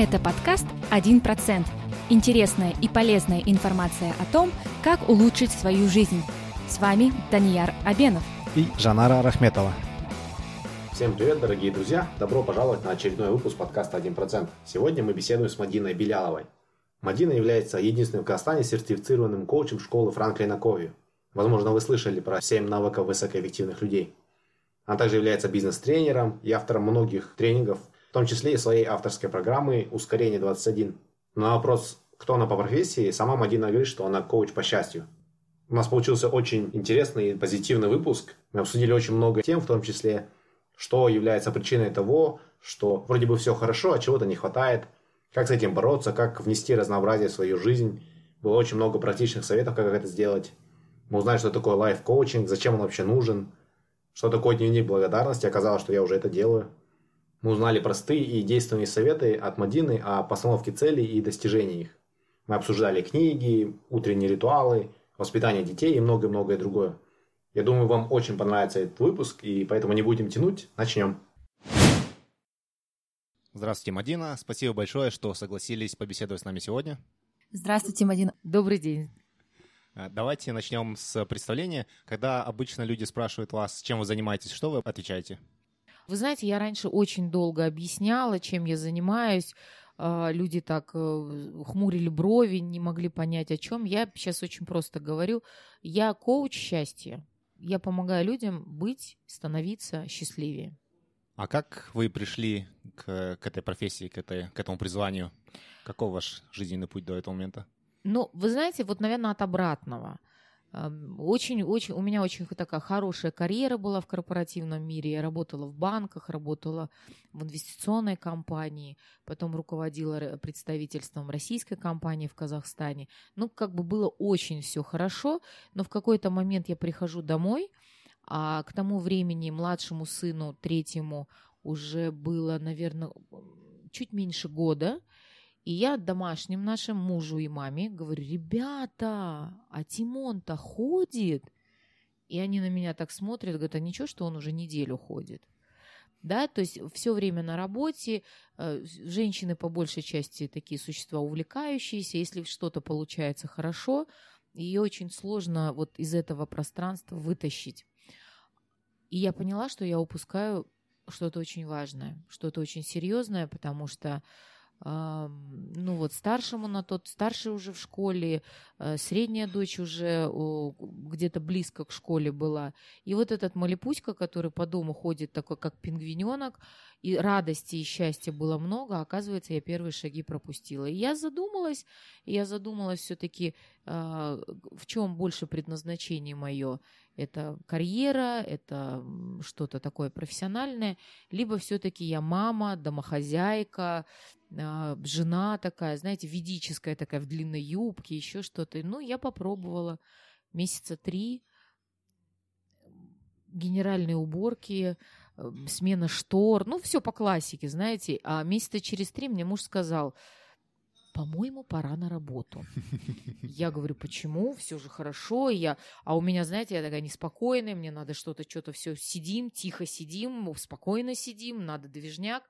Это подкаст «1%». Интересная и полезная информация о том, как улучшить свою жизнь. С вами Данияр Абенов и Жанара Рахметова. Всем привет, дорогие друзья! Добро пожаловать на очередной выпуск подкаста «1%». Сегодня мы беседуем с Мадиной Беляловой. Мадина является единственным в Казахстане сертифицированным коучем школы Франклина Кови. Возможно, вы слышали про 7 навыков высокоэффективных людей. Она также является бизнес-тренером и автором многих тренингов – в том числе и своей авторской программы «Ускорение 21». На вопрос, кто она по профессии, сама Мадина говорит, что она коуч по счастью. У нас получился очень интересный и позитивный выпуск. Мы обсудили очень много тем, в том числе, что является причиной того, что вроде бы все хорошо, а чего-то не хватает, как с этим бороться, как внести разнообразие в свою жизнь. Было очень много практичных советов, как это сделать. Мы узнали, что такое лайф-коучинг, зачем он вообще нужен, что такое дневник благодарности. Оказалось, что я уже это делаю. Мы узнали простые и действенные советы от Мадины о постановке целей и достижении их. Мы обсуждали книги, утренние ритуалы, воспитание детей и многое-многое другое. Я думаю, вам очень понравится этот выпуск, и поэтому не будем тянуть. Начнем. Здравствуйте, Мадина. Спасибо большое, что согласились побеседовать с нами сегодня. Здравствуйте, Мадина. Добрый день. Э, давайте начнем с представления. Когда обычно люди спрашивают вас, чем вы занимаетесь, что вы отвечаете? Вы знаете, я раньше очень долго объясняла, чем я занимаюсь. А, люди так э, хмурили брови, не могли понять, о чем. Я сейчас очень просто говорю. Я коуч счастья. Я помогаю людям быть, становиться счастливее. А как вы пришли к, к этой профессии, к, этой, к этому призванию? Каков ваш жизненный путь до этого момента? Ну, вы знаете, вот, наверное, от обратного. Очень, очень, у меня очень такая хорошая карьера была в корпоративном мире. Я работала в банках, работала в инвестиционной компании, потом руководила представительством российской компании в Казахстане. Ну, как бы было очень все хорошо, но в какой-то момент я прихожу домой, а к тому времени младшему сыну, третьему, уже было, наверное, чуть меньше года – и я домашним нашим мужу и маме говорю, ребята, а Тимон-то ходит? И они на меня так смотрят, говорят, а ничего, что он уже неделю ходит? Да, то есть все время на работе, э, женщины по большей части такие существа увлекающиеся, если что-то получается хорошо, ее очень сложно вот из этого пространства вытащить. И я поняла, что я упускаю что-то очень важное, что-то очень серьезное, потому что ну вот старшему на тот, старший уже в школе, э, средняя дочь уже где-то близко к школе была. И вот этот малипуська, который по дому ходит такой, как пингвиненок, и радости и счастья было много, а оказывается, я первые шаги пропустила. И я задумалась, я задумалась все-таки, а, в чем больше предназначение мое. Это карьера, это что-то такое профессиональное, либо все-таки я мама, домохозяйка, а, жена такая, знаете, ведическая такая в длинной юбке, еще что-то. Ну, я попробовала месяца три генеральные уборки, Эм, смена штор, ну, все по классике, знаете. А месяца через три мне муж сказал, по-моему, пора на работу. Я говорю, почему? Все же хорошо. Я... А у меня, знаете, я такая неспокойная, мне надо что-то, что-то все сидим, тихо сидим, спокойно сидим, надо движняк.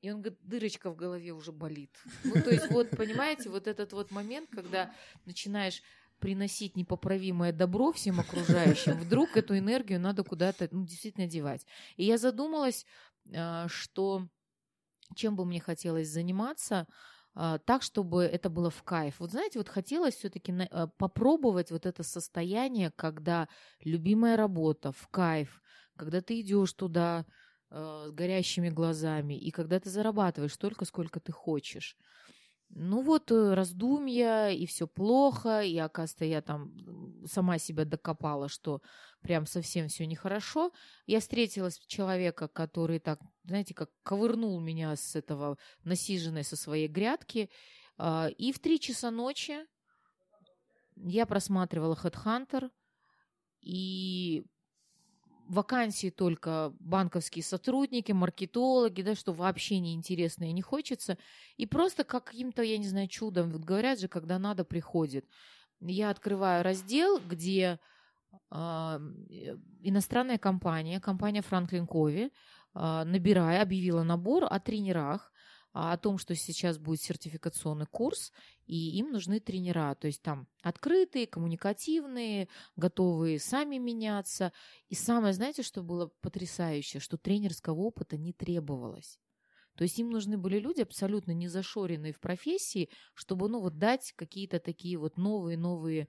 И он говорит, дырочка в голове уже болит. Ну, то есть, вот, понимаете, вот этот вот момент, когда начинаешь приносить непоправимое добро всем окружающим, вдруг эту энергию надо куда-то ну, действительно девать. И я задумалась, а, что чем бы мне хотелось заниматься, так, чтобы это было в кайф. Вот знаете, вот хотелось все-таки а, попробовать вот это состояние, когда любимая работа в кайф, когда ты идешь туда с горящими глазами, и когда ты зарабатываешь столько, сколько ты хочешь. Ну вот э, раздумья, и все плохо, и, оказывается, я там сама себя докопала, что прям совсем все нехорошо. Я встретилась человека, который так, знаете, как ковырнул меня с этого насиженной со своей грядки, а, и в три часа ночи я просматривала Headhunter, и вакансии только банковские сотрудники, маркетологи, да, что вообще неинтересно и не хочется. И просто каким-то, я не знаю, чудом, вот говорят же, когда надо, приходит. Я открываю раздел, где э, иностранная компания, компания Франклин Кови, э, набирая, объявила набор о тренерах, а, о том, что сейчас будет сертификационный курс, и им нужны тренера, то есть там открытые, коммуникативные, готовые сами меняться. И самое, знаете, что было потрясающе, что тренерского опыта не требовалось. То есть им нужны были люди абсолютно не зашоренные в профессии, чтобы, ну, вот дать какие-то такие вот новые-новые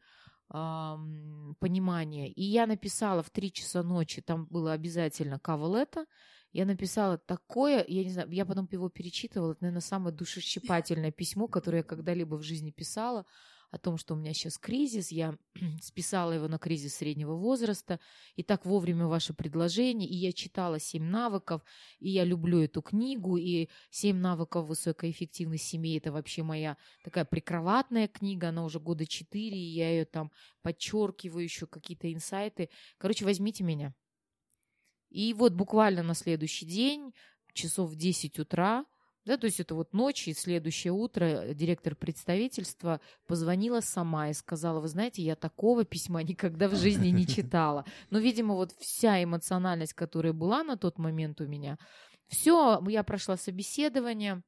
эм, понимания. И я написала в 3 часа ночи, там было обязательно кавалета, я написала такое, я не знаю, я потом его перечитывала, это, наверное, самое душесчипательное письмо, которое я когда-либо в жизни писала о том, что у меня сейчас кризис, я списала его на кризис среднего возраста, и так вовремя ваше предложение, и я читала «Семь навыков», и я люблю эту книгу, и «Семь навыков высокоэффективной семьи» — это вообще моя такая прикроватная книга, она уже года четыре, и я ее там подчеркиваю еще какие-то инсайты. Короче, возьмите меня. И вот буквально на следующий день, часов в 10 утра, да, то есть это вот ночь и следующее утро директор представительства позвонила сама и сказала, вы знаете, я такого письма никогда в жизни не читала. Но, видимо, вот вся эмоциональность, которая была на тот момент у меня, все, я прошла собеседование,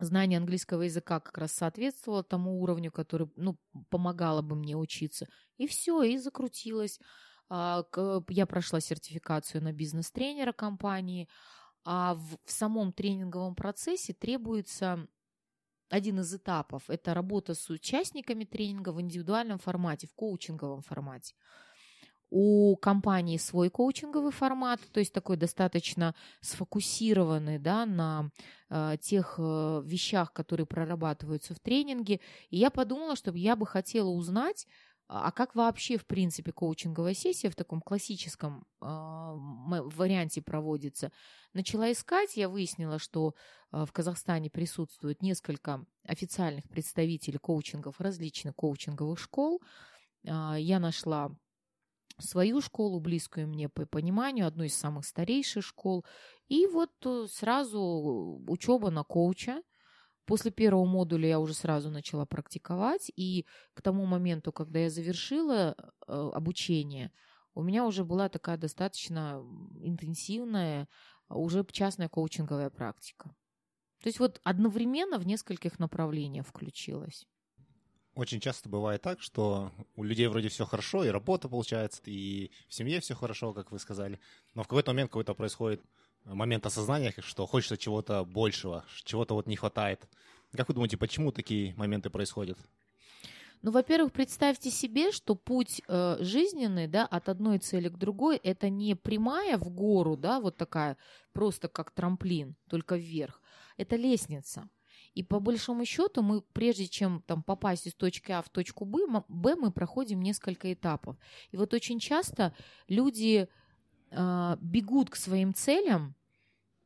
знание английского языка как раз соответствовало тому уровню, который, ну, помогало бы мне учиться. И все, и закрутилось. А, я прошла сертификацию на бизнес-тренера компании, а в, в самом тренинговом процессе требуется один из этапов. Это работа с участниками тренинга в индивидуальном формате, в коучинговом формате. У компании свой коучинговый формат, то есть такой достаточно сфокусированный да, на э, тех э, вещах, которые прорабатываются в тренинге. И я подумала, что я бы хотела узнать, а как вообще, в принципе, коучинговая сессия в таком классическом э, варианте проводится? Начала искать, я выяснила, что э, в Казахстане присутствует несколько официальных представителей коучингов различных коучинговых школ. Э, я нашла свою школу, близкую мне по пониманию, одну из самых старейших школ. И вот э, сразу учеба на коуча – После первого модуля я уже сразу начала практиковать, и к тому моменту, когда я завершила э, обучение, у меня уже была такая достаточно интенсивная, уже частная коучинговая практика. То есть вот одновременно в нескольких направлениях включилась. Очень часто бывает так, что у людей вроде все хорошо, и работа получается, и в семье все хорошо, как вы сказали, но в какой-то момент какой-то происходит момент осознания, что хочется чего-то большего, чего-то вот не хватает. Как вы думаете, почему такие моменты происходят? Ну, во-первых, представьте себе, что путь э, жизненный, да, от одной цели к другой, это не прямая в гору, да, вот такая, просто как трамплин, только вверх. Это лестница. И по большому счету мы, прежде чем там попасть из точки А в точку Б, Б мы проходим несколько этапов. И вот очень часто люди э, бегут к своим целям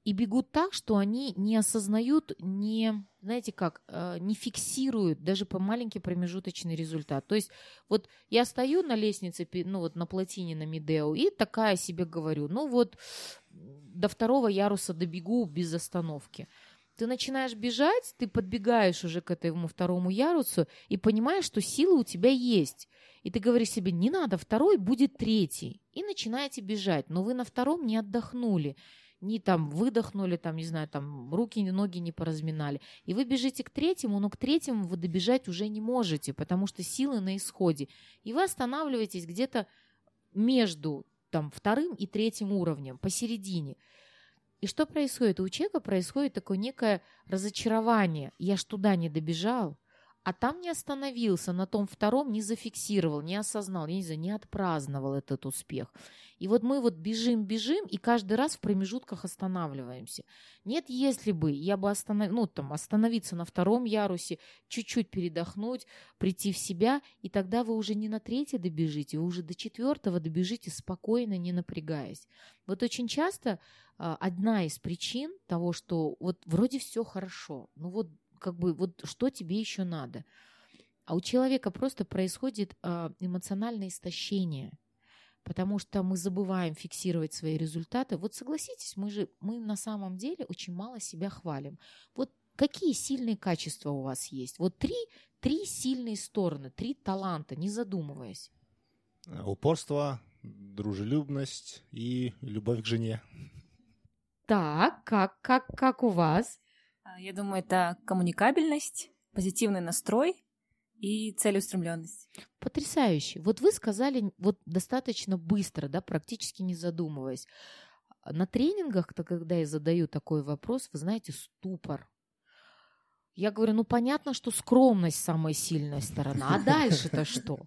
и бегут так, что они не осознают, не, знаете как, э, не фиксируют даже по маленький промежуточный результат. То есть вот я стою на лестнице, ну вот на плотине на Медео, и такая себе говорю, ну вот до второго яруса добегу без остановки. Ты начинаешь бежать, ты подбегаешь уже к этому второму ярусу и понимаешь, что сила у тебя есть. И ты говоришь себе, не надо, второй будет третий. И начинаете бежать, но вы на втором не отдохнули не там выдохнули, там, не знаю, там руки, ноги не поразминали. И вы бежите к третьему, но к третьему вы добежать уже не можете, потому что силы на исходе. И вы останавливаетесь где-то между там вторым и третьим уровнем, посередине. И что происходит? У человека происходит такое некое разочарование. Я ж туда не добежал, а там не остановился, на том втором не зафиксировал, не осознал, я не знаю, не отпраздновал этот успех. И вот мы вот бежим, бежим, и каждый раз в промежутках останавливаемся. Нет, если бы я бы останов... ну, там, остановиться на втором ярусе, чуть-чуть передохнуть, прийти в себя, и тогда вы уже не на третье добежите, вы уже до четвертого добежите спокойно, не напрягаясь. Вот очень часто а, одна из причин того, что вот вроде все хорошо, ну вот как бы вот что тебе еще надо. А у человека просто происходит э, эмоциональное истощение, потому что мы забываем фиксировать свои результаты. Вот согласитесь, мы же мы на самом деле очень мало себя хвалим. Вот какие сильные качества у вас есть? Вот три, три сильные стороны, три таланта, не задумываясь. Упорство, дружелюбность и любовь к жене. Так, как, как, как у вас? Я думаю, это коммуникабельность, позитивный настрой и целеустремленность. Потрясающе. Вот вы сказали вот достаточно быстро, да, практически не задумываясь. На тренингах-то, когда я задаю такой вопрос, вы знаете, ступор. Я говорю, ну понятно, что скромность самая сильная сторона, а дальше-то что?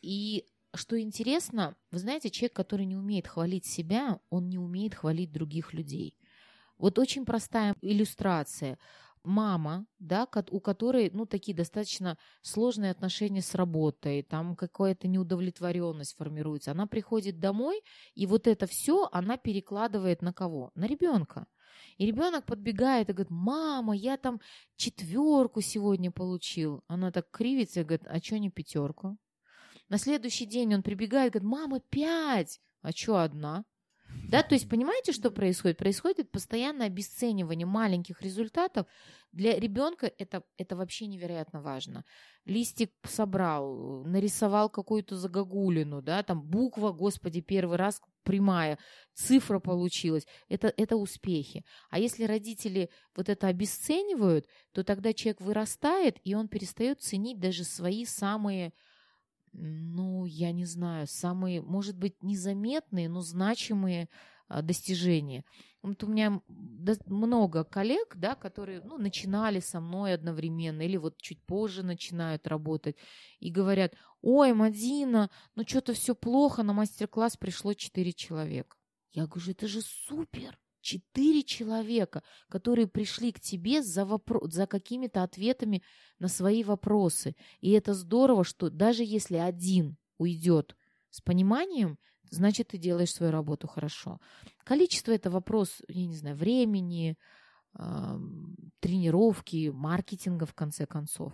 И что интересно, вы знаете, человек, который не умеет хвалить себя, он не умеет хвалить других людей. Вот очень простая иллюстрация. Мама, да, у которой, ну, такие достаточно сложные отношения с работой, там какая-то неудовлетворенность формируется. Она приходит домой, и вот это все она перекладывает на кого? На ребенка. И ребенок подбегает и говорит, мама, я там четверку сегодня получил. Она так кривится и говорит, а что не пятерку? На следующий день он прибегает и говорит, мама, пять. А что одна? Да, то есть понимаете, что происходит? Происходит постоянное обесценивание маленьких результатов. Для ребенка это, это вообще невероятно важно. Листик собрал, нарисовал какую-то загогулину, да, там буква, господи, первый раз прямая, цифра получилась. Это, это успехи. А если родители вот это обесценивают, то тогда человек вырастает, и он перестает ценить даже свои самые ну, я не знаю, самые, может быть, незаметные, но значимые а, достижения. Вот у меня много коллег, да, которые ну, начинали со мной одновременно или вот чуть позже начинают работать и говорят, ой, Мадина, ну что-то все плохо, на мастер-класс пришло 4 человека. Я говорю, это же супер! Четыре человека, которые пришли к тебе за, за какими-то ответами на свои вопросы. И это здорово, что даже если один уйдет с пониманием, значит, ты делаешь свою работу хорошо. Количество – это вопрос, я не знаю, времени, тренировки, маркетинга, в конце концов.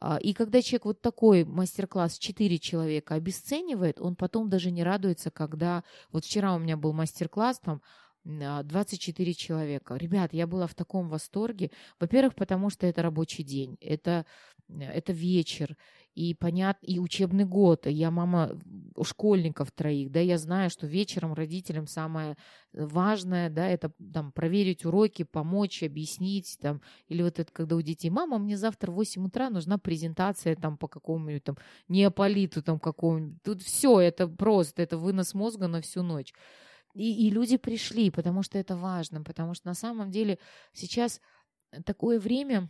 А, и когда человек вот такой мастер-класс 4 человека обесценивает, он потом даже не радуется, когда... Вот вчера у меня был мастер-класс, там 24 а, человека. Ребят, я была в таком восторге. Во-первых, потому что это рабочий день, это, это вечер, и понят, и учебный год. Я мама школьников троих, да, я знаю, что вечером родителям самое важное, да, это там проверить уроки, помочь, объяснить, там, или вот это когда у детей, мама, мне завтра в 8 утра нужна презентация там по какому-нибудь там неополиту там какому-нибудь. Тут все, это просто, это вынос мозга на всю ночь. И, и люди пришли, потому что это важно, потому что на самом деле сейчас такое время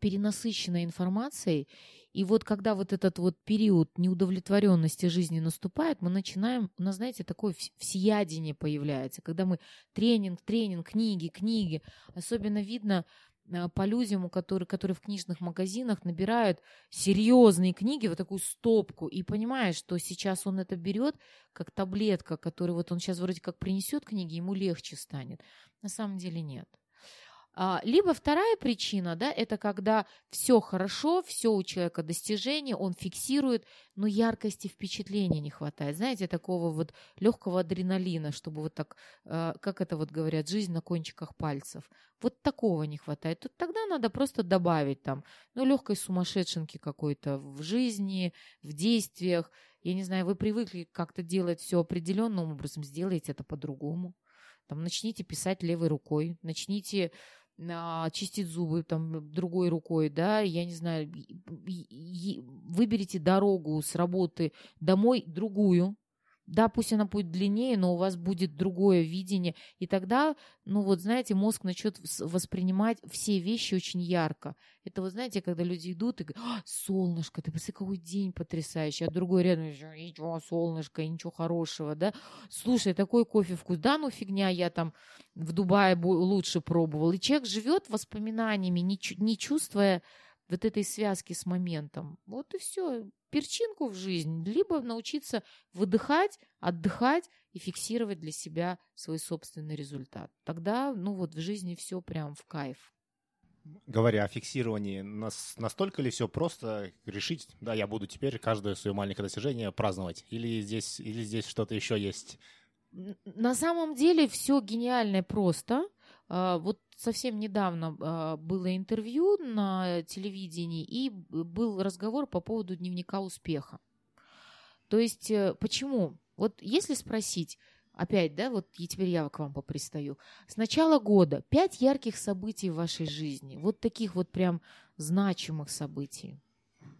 перенасыщенной информацией, и вот когда вот этот вот период неудовлетворенности жизни наступает, мы начинаем, у нас, знаете, такое всеядение появляется, когда мы тренинг, тренинг, книги, книги. Особенно видно по людям, которые, которые в книжных магазинах набирают серьезные книги, вот такую стопку, и понимаешь, что сейчас он это берет как таблетка, которую вот он сейчас вроде как принесет книги, ему легче станет. На самом деле нет. А, либо вторая причина, да, это когда все хорошо, все у человека достижение, он фиксирует, но яркости впечатления не хватает. Знаете, такого вот легкого адреналина, чтобы вот так, а, как это вот говорят, жизнь на кончиках пальцев. Вот такого не хватает. Тут тогда надо просто добавить там, ну, легкой сумасшедшенки какой-то в жизни, в действиях. Я не знаю, вы привыкли как-то делать все определенным образом, сделайте это по-другому. Там начните писать левой рукой, начните чистить зубы там другой рукой, да, я не знаю, выберите дорогу с работы домой другую, да, пусть она будет длиннее, но у вас будет другое видение. И тогда, ну вот, знаете, мозг начнет воспринимать все вещи очень ярко. Это вот, знаете, когда люди идут и говорят, а, солнышко, ты посмотри, какой день потрясающий. А другой рядом, ничего, солнышко, ничего хорошего, да. Слушай, такой кофе вкус. Да, ну фигня, я там в Дубае лучше пробовал. И человек живет воспоминаниями, не, не чувствуя вот этой связки с моментом. Вот и все. Перчинку в жизнь. Либо научиться выдыхать, отдыхать и фиксировать для себя свой собственный результат. Тогда, ну вот, в жизни все прям в кайф. Говоря о фиксировании, нас, настолько ли все просто решить, да, я буду теперь каждое свое маленькое достижение праздновать? Или здесь, или здесь что-то еще есть? На самом деле все гениальное просто. А, вот совсем недавно а, было интервью на телевидении, и был разговор по поводу дневника успеха. То есть, э, почему? Вот если спросить, опять, да, вот и теперь я к вам попристаю. С начала года пять ярких событий в вашей жизни, вот таких вот прям значимых событий.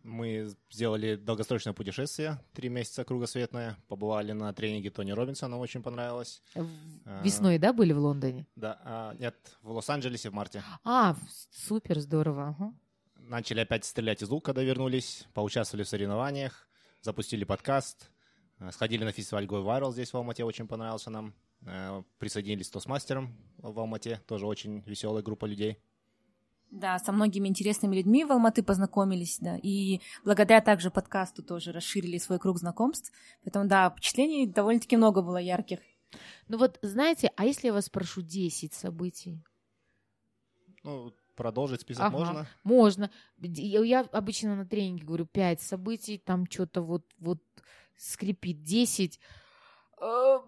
Мы сделали долгосрочное путешествие, три месяца кругосветное, побывали на тренинге Тони Робинсона, очень понравилось. А. Весной, да, были в Лондоне? Да, а, нет, в Лос-Анджелесе в марте. А, супер, здорово. ага. Начали опять стрелять из лука, когда вернулись, поучаствовали в соревнованиях, запустили подкаст, э, сходили на фестиваль Go Viral здесь в Алмате, очень понравился нам. Э, Присоединились к Тосмастерам в Алмате, тоже очень веселая группа людей. Да, со многими интересными людьми в Алматы познакомились, да, и благодаря также подкасту тоже расширили свой круг знакомств. Поэтому, да, впечатлений довольно-таки много было ярких. Ну вот, знаете, а если я вас спрошу 10 событий? Ну, продолжить список Ага. можно? Можно. Я я обычно на тренинге говорю 5 событий, там что-то вот, вот скрипит 10. э,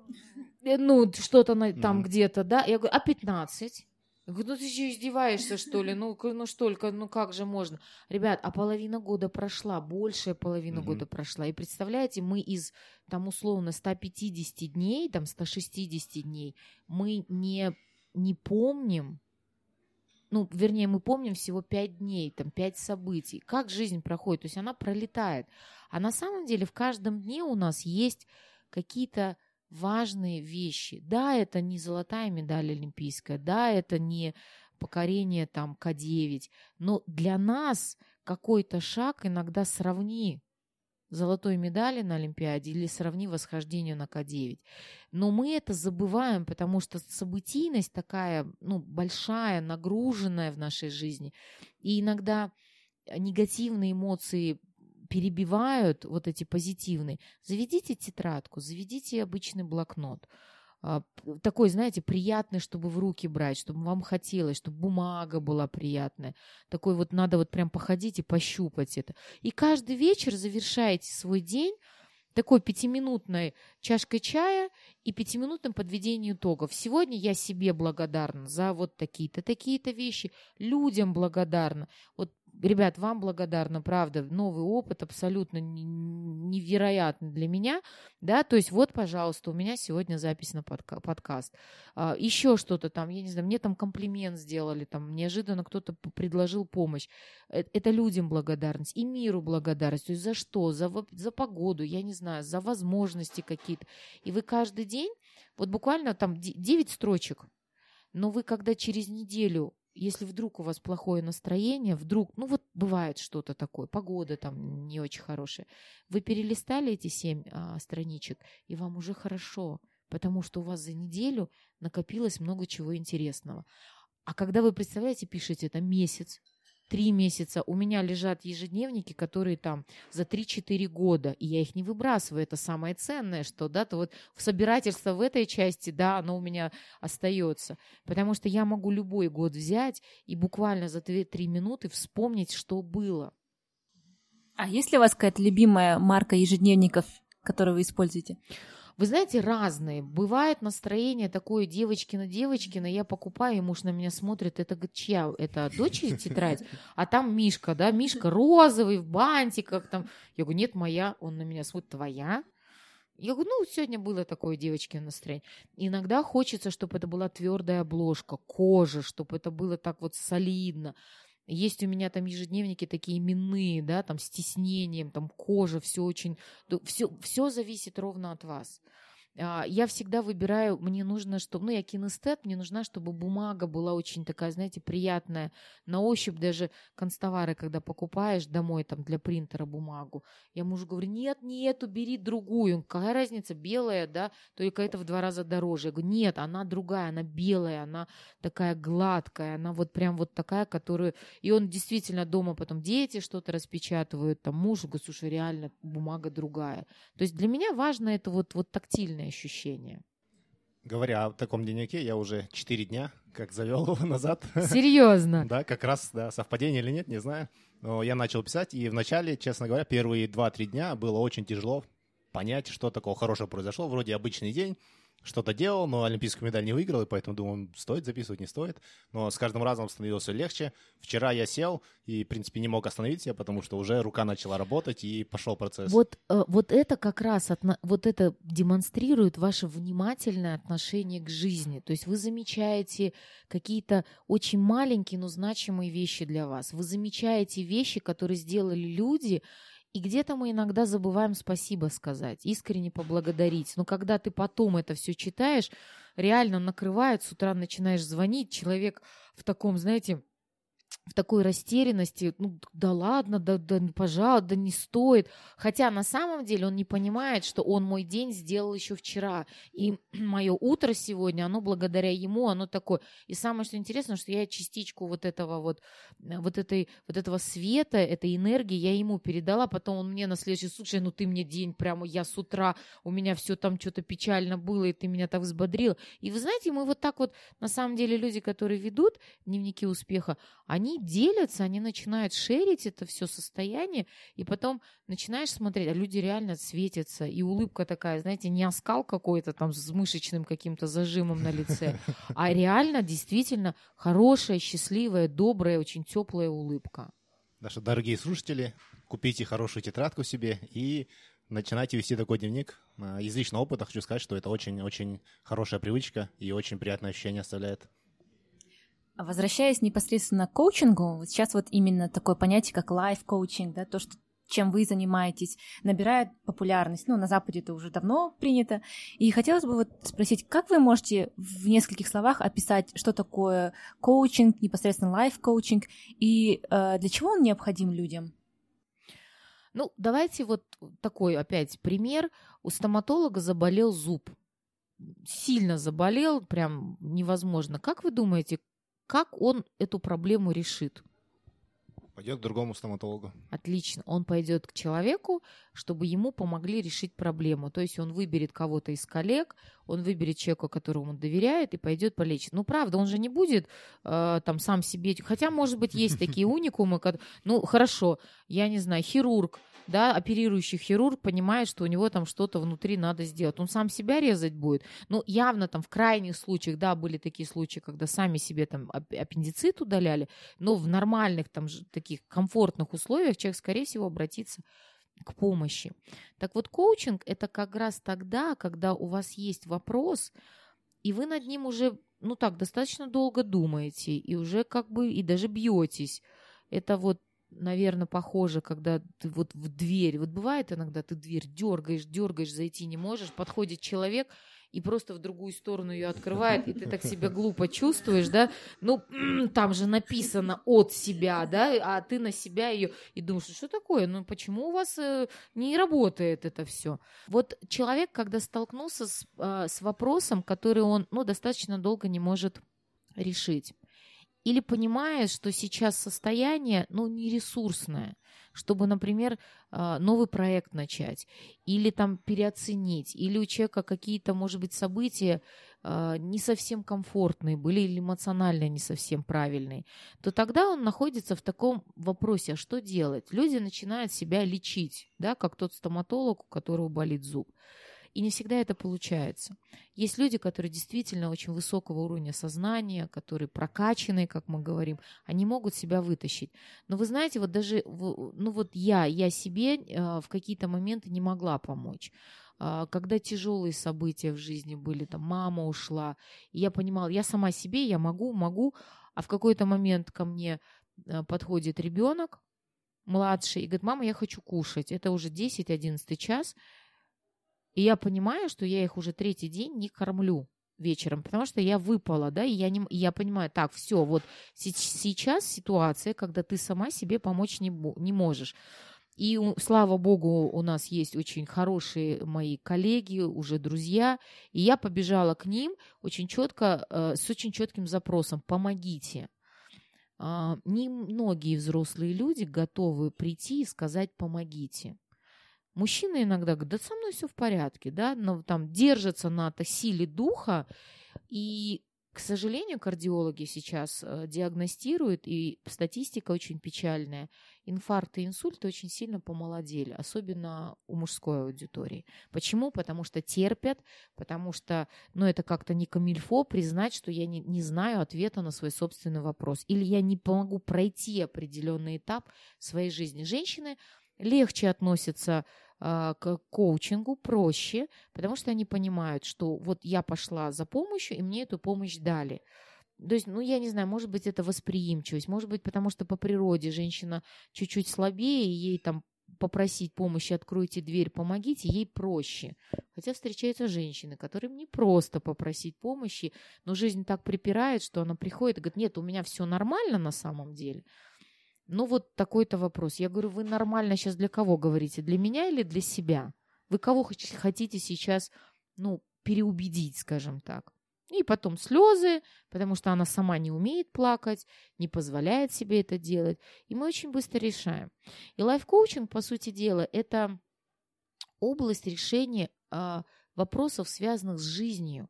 Ну, что-то на- там Мгм. где-то, да? Я говорю, а 15? Ну ты что, издеваешься, что ли? Ну, ну что ли, ну как же можно? Ребят, а половина года прошла, большая половина Мгм. года прошла. И представляете, мы из, там, условно, 150 дней, там, 160 дней, мы не, не помним, ну, вернее, мы помним всего пять дней, там, пять событий. Как жизнь проходит? То есть она пролетает. А на самом деле в каждом дне у нас есть какие-то важные вещи. Да, это не золотая медаль олимпийская, да, это не покорение там К9, но для нас какой-то шаг иногда сравни золотой медали на Олимпиаде или сравни восхождение на К9. Но мы это забываем, потому что событийность такая, ну, большая, нагруженная в нашей жизни. И иногда негативные эмоции перебивают вот эти позитивные. Заведите тетрадку, заведите обычный блокнот. А, Такой, знаете, приятный, чтобы в руки брать, чтобы вам хотелось, чтобы бумага была приятная. Такой вот надо вот прям походить и пощупать это. И каждый вечер завершаете свой день такой пятиминутной чашкой чая и пятиминутным подведением итогов. Сегодня я себе благодарна за вот такие-то, такие-то вещи, людям благодарна. Вот, ребят, вам благодарна, правда, новый опыт абсолютно н- невероятный для меня, да, то есть вот, пожалуйста, у меня сегодня запись на подка- подкаст. А, еще что-то там, я не знаю, мне там комплимент сделали, там неожиданно кто-то предложил помощь. Э- Это людям благодарность и миру благодарность. То есть за что? За, за погоду, я не знаю, за возможности какие-то. И вы каждый день, вот буквально там 9 строчек, но вы когда через неделю, если вдруг у вас плохое настроение, вдруг, ну вот бывает что-то такое, погода там не очень хорошая, вы перелистали эти 7 страничек, и вам уже хорошо, потому что у вас за неделю накопилось много чего интересного. А когда вы, представляете, пишете это месяц, три месяца, у меня лежат ежедневники, которые там за 3-4 года, и я их не выбрасываю, это самое ценное, что, да, то вот собирательство в этой части, да, оно у меня остается, потому что я могу любой год взять и буквально за 2-3 минуты вспомнить, что было. А есть ли у вас какая-то любимая марка ежедневников, которую вы используете? Вы знаете, разные. Бывает настроение такое девочкина девочкина, я покупаю, и муж на меня смотрит, это чья? Это дочери тетрадь? А там Мишка, да, Мишка розовый, в бантиках там. Я говорю, нет, моя. Он на меня смотрит, твоя? Я говорю, ну, сегодня было такое девочкино настроение. Иногда хочется, чтобы это была твердая обложка, кожа, чтобы это было так вот солидно. Есть у меня там ежедневники такие именные, да, там с тиснением, там кожа, все очень... Все, все зависит ровно от вас. А, Я всегда выбираю, мне нужно, чтобы, ну, я кинестет, мне нужна, чтобы бумага была очень такая, знаете, приятная. На ощупь, даже констовары, когда покупаешь домой там для принтера бумагу, я мужу говорю, нет, нет, убери другую, Он, какая разница, белая, да, только это в два раза дороже, я говорю, нет, она другая, она белая, она такая гладкая, она вот прям вот такая, которую, и он действительно дома потом дети что-то распечатывают, там муж, говорю, слушай, реально бумага другая, то есть для меня важно это вот, вот тактильное ощущение. Говоря о таком дневнике, я уже 4 дня как завел его назад. Серьезно? Да, как раз, да, совпадение или нет, не знаю. Но я начал писать, и вначале, честно говоря, первые 2-3 дня было очень тяжело понять, что такого хорошего произошло. Вроде обычный день, что-то делал, но олимпийскую медаль не выиграл, и поэтому думал, стоит записывать, не стоит. Но с каждым разом становилось все легче. Вчера я сел и, в принципе, не мог остановить себя, потому что уже рука начала работать, и пошел процесс. Вот, э, вот это как раз, вот это демонстрирует ваше внимательное отношение к жизни. То есть вы замечаете какие-то очень маленькие, но значимые вещи для вас. Вы замечаете вещи, которые сделали люди, и где-то мы иногда забываем спасибо сказать, искренне поблагодарить. Но когда ты потом это все читаешь, реально накрывает, с утра начинаешь звонить, человек в таком, знаете, в такой растерянности, ну да ладно, да, да пожалуйста, да не стоит. Хотя на самом деле он не понимает, что он мой день сделал еще вчера. И мое утро сегодня, оно благодаря ему, оно такое. И самое, что интересно, что я частичку вот этого вот, э, вот, этой, вот этого света, этой энергии я ему передала. Потом он мне на следующий, слушай, ну ты мне день прямо, я с утра, у меня все там что-то печально было, и ты меня так взбодрил. И вы знаете, мы вот так вот, на самом деле, люди, которые ведут дневники успеха, они делятся, они начинают шерить это все состояние, и потом начинаешь смотреть, а люди реально светятся, и улыбка такая, знаете, не оскал какой-то там с мышечным каким-то зажимом на лице, а реально действительно хорошая, счастливая, добрая, очень теплая улыбка. Что, дорогие слушатели, купите хорошую тетрадку себе и начинайте вести такой дневник. А, Из личного опыта хочу сказать, что это очень-очень хорошая привычка и очень приятное ощущение оставляет. Возвращаясь непосредственно к коучингу, вот сейчас вот именно такое понятие, как лайф-коучинг, да, то, что чем вы занимаетесь, набирает популярность. Ну, на Западе это уже давно принято. И хотелось бы вот спросить, как вы можете в нескольких словах описать, что такое коучинг, непосредственно лайф-коучинг, и э, для чего он необходим людям? Ну, давайте вот такой опять пример. У стоматолога заболел зуб. Сильно заболел, прям невозможно. Как вы думаете, как он эту проблему решит? Пойдет к другому стоматологу. Отлично. Он пойдет к человеку, чтобы ему помогли решить проблему. То есть он выберет кого-то из коллег, он выберет человека, которому он доверяет, и пойдет полечить. Ну, правда, он же не будет э, там сам себе... Хотя, может быть, есть такие уникумы. Ну, хорошо, я не знаю, хирург, да, оперирующий хирург понимает, что у него там что-то внутри надо сделать. Он сам себя резать будет. Ну, явно там в крайних случаях, да, были такие случаи, когда сами себе там ап- аппендицит удаляли, но в нормальных там ж- таких комфортных условиях человек, скорее всего, обратится к помощи. Так вот, коучинг – это как раз тогда, когда у вас есть вопрос, и вы над ним уже, ну так, достаточно долго думаете, и уже как бы, и даже бьетесь. Это вот наверное, похоже, когда ты вот в дверь, вот бывает иногда ты дверь дергаешь, дергаешь, зайти не можешь, подходит человек и просто в другую сторону ее открывает, и ты так себя глупо чувствуешь, да, ну, там же написано от себя, да, а ты на себя ее, и думаешь, что такое, ну, почему у вас э, не работает это все? Вот человек, когда столкнулся с, а, с вопросом, который он, ну, достаточно долго не может решить, или понимает, что сейчас состояние, ну, не ресурсное, чтобы, например, а, новый проект начать, или там переоценить, или у человека какие-то, может быть, события а, не совсем комфортные были или эмоционально не совсем правильные, то тогда он находится в таком вопросе, а что делать? Люди начинают себя лечить, да, как тот стоматолог, у которого болит зуб. И не всегда это получается. Есть люди, которые действительно очень высокого уровня сознания, которые прокачанные, как мы говорим, они могут себя вытащить. Но вы знаете, вот даже, ну вот я, я себе э, в какие-то моменты не могла помочь. А, Когда тяжелые события в жизни были, там мама ушла, и я понимала, я сама себе, я могу, могу, а в какой-то момент ко мне э, подходит ребенок, младший, и говорит, мама, я хочу кушать. Это уже 10-11 час, и я понимаю, что я их уже третий день не кормлю вечером, потому что я выпала, да, и я, не, я понимаю, так, все, вот се- сейчас ситуация, когда ты сама себе помочь не, не можешь. И, слава богу, у нас есть очень хорошие мои коллеги, уже друзья, и я побежала к ним очень четко, э, с очень четким запросом «помогите». А, Немногие взрослые люди готовы прийти и сказать «помогите». Мужчины иногда говорят, да со мной все в порядке, да, но там держатся на то силе духа, и К сожалению, кардиологи сейчас э, диагностируют, и статистика очень печальная. Инфаркты и инсульты очень сильно помолодели, особенно у мужской аудитории. Почему? Потому что терпят, потому что, ну, это как-то не камильфо признать, что я не, не знаю ответа на свой собственный вопрос. Или я не помогу пройти определенный этап своей жизни. Женщины легче относятся а, к коучингу проще, потому что они понимают, что вот я пошла за помощью, и мне эту помощь дали. То есть, ну, я не знаю, может быть, это восприимчивость, может быть, потому что по природе женщина чуть-чуть слабее, и ей там попросить помощи, откройте дверь, помогите, ей проще. Хотя встречаются женщины, которым не просто попросить помощи, но жизнь так припирает, что она приходит и говорит, нет, у меня все нормально на самом деле. Ну вот такой-то вопрос. Я говорю, вы нормально сейчас для кого говорите? Для меня или для себя? Вы кого хотите сейчас, ну, переубедить, скажем так? И потом слезы, потому что она сама не умеет плакать, не позволяет себе это делать. И мы очень быстро решаем. И лайф-коучинг, по сути дела, это область решения а, вопросов, связанных с жизнью.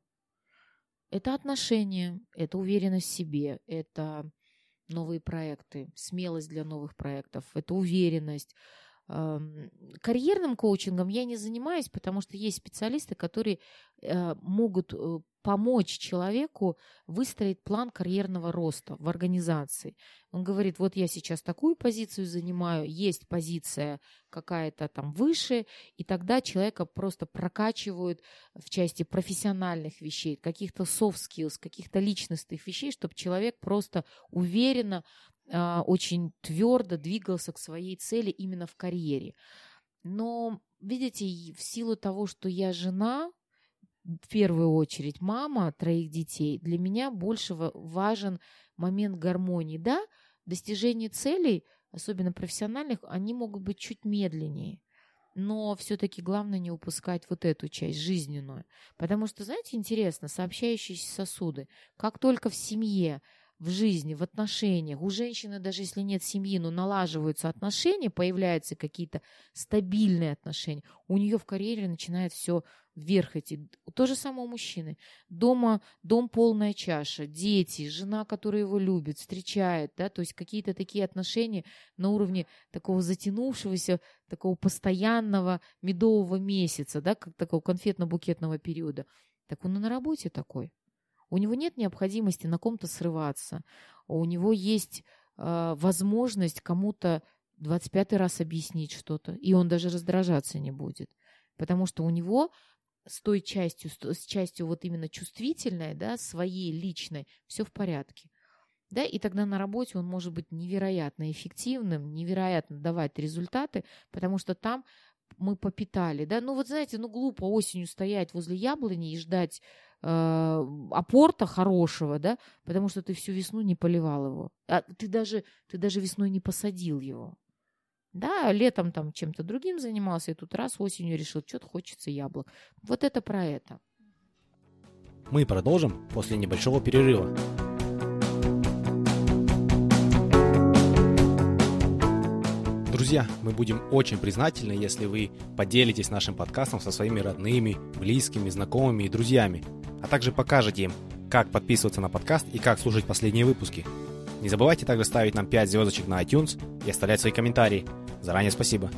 Это отношения, это уверенность в себе, это новые проекты, смелость для новых проектов, это уверенность. Карьерным коучингом я не занимаюсь, потому что есть специалисты, которые э, могут э, помочь человеку выстроить план карьерного роста в организации. Он говорит, вот я сейчас такую позицию занимаю, есть позиция какая-то там выше, и тогда человека просто прокачивают в части профессиональных вещей, каких-то soft skills, каких-то личностных вещей, чтобы человек просто уверенно, очень твердо двигался к своей цели именно в карьере. Но, видите, в силу того, что я жена, в первую очередь мама троих детей, для меня больше важен момент гармонии. Да, достижение целей, особенно профессиональных, они могут быть чуть медленнее. Но все-таки главное не упускать вот эту часть жизненную. Потому что, знаете, интересно, сообщающиеся сосуды, как только в семье в жизни, в отношениях. У женщины, даже если нет семьи, но налаживаются отношения, появляются какие-то стабильные отношения, у нее в карьере начинает все вверх идти. То же самое у мужчины. Дома дом полная чаша, дети, жена, которая его любит, встречает, да, то есть какие-то такие отношения на уровне такого затянувшегося, такого постоянного медового месяца, да, как такого конфетно-букетного периода. Так он и на работе такой. У него нет необходимости на ком-то срываться. У него есть э, возможность кому-то 25 раз объяснить что-то, и он даже раздражаться не будет. Потому что у него с той частью, с частью вот именно чувствительной, да, своей личной, все в порядке. Да, и тогда на работе он может быть невероятно эффективным, невероятно давать результаты, потому что там мы попитали, да, ну вот знаете, ну глупо осенью стоять возле яблони и ждать э, апорта хорошего, да, потому что ты всю весну не поливал его. А ты даже, ты даже весной не посадил его. Да, летом там чем-то другим занимался, и тут раз осенью решил, что-то хочется яблок. Вот это про это. Мы продолжим после небольшого перерыва. Друзья, мы будем очень признательны, если вы поделитесь нашим подкастом со своими родными, близкими, знакомыми и друзьями – а также покажете им, как подписываться на подкаст и как слушать последние выпуски. Не забывайте также ставить нам 5 звездочек на iTunes и оставлять свои комментарии. Заранее спасибо.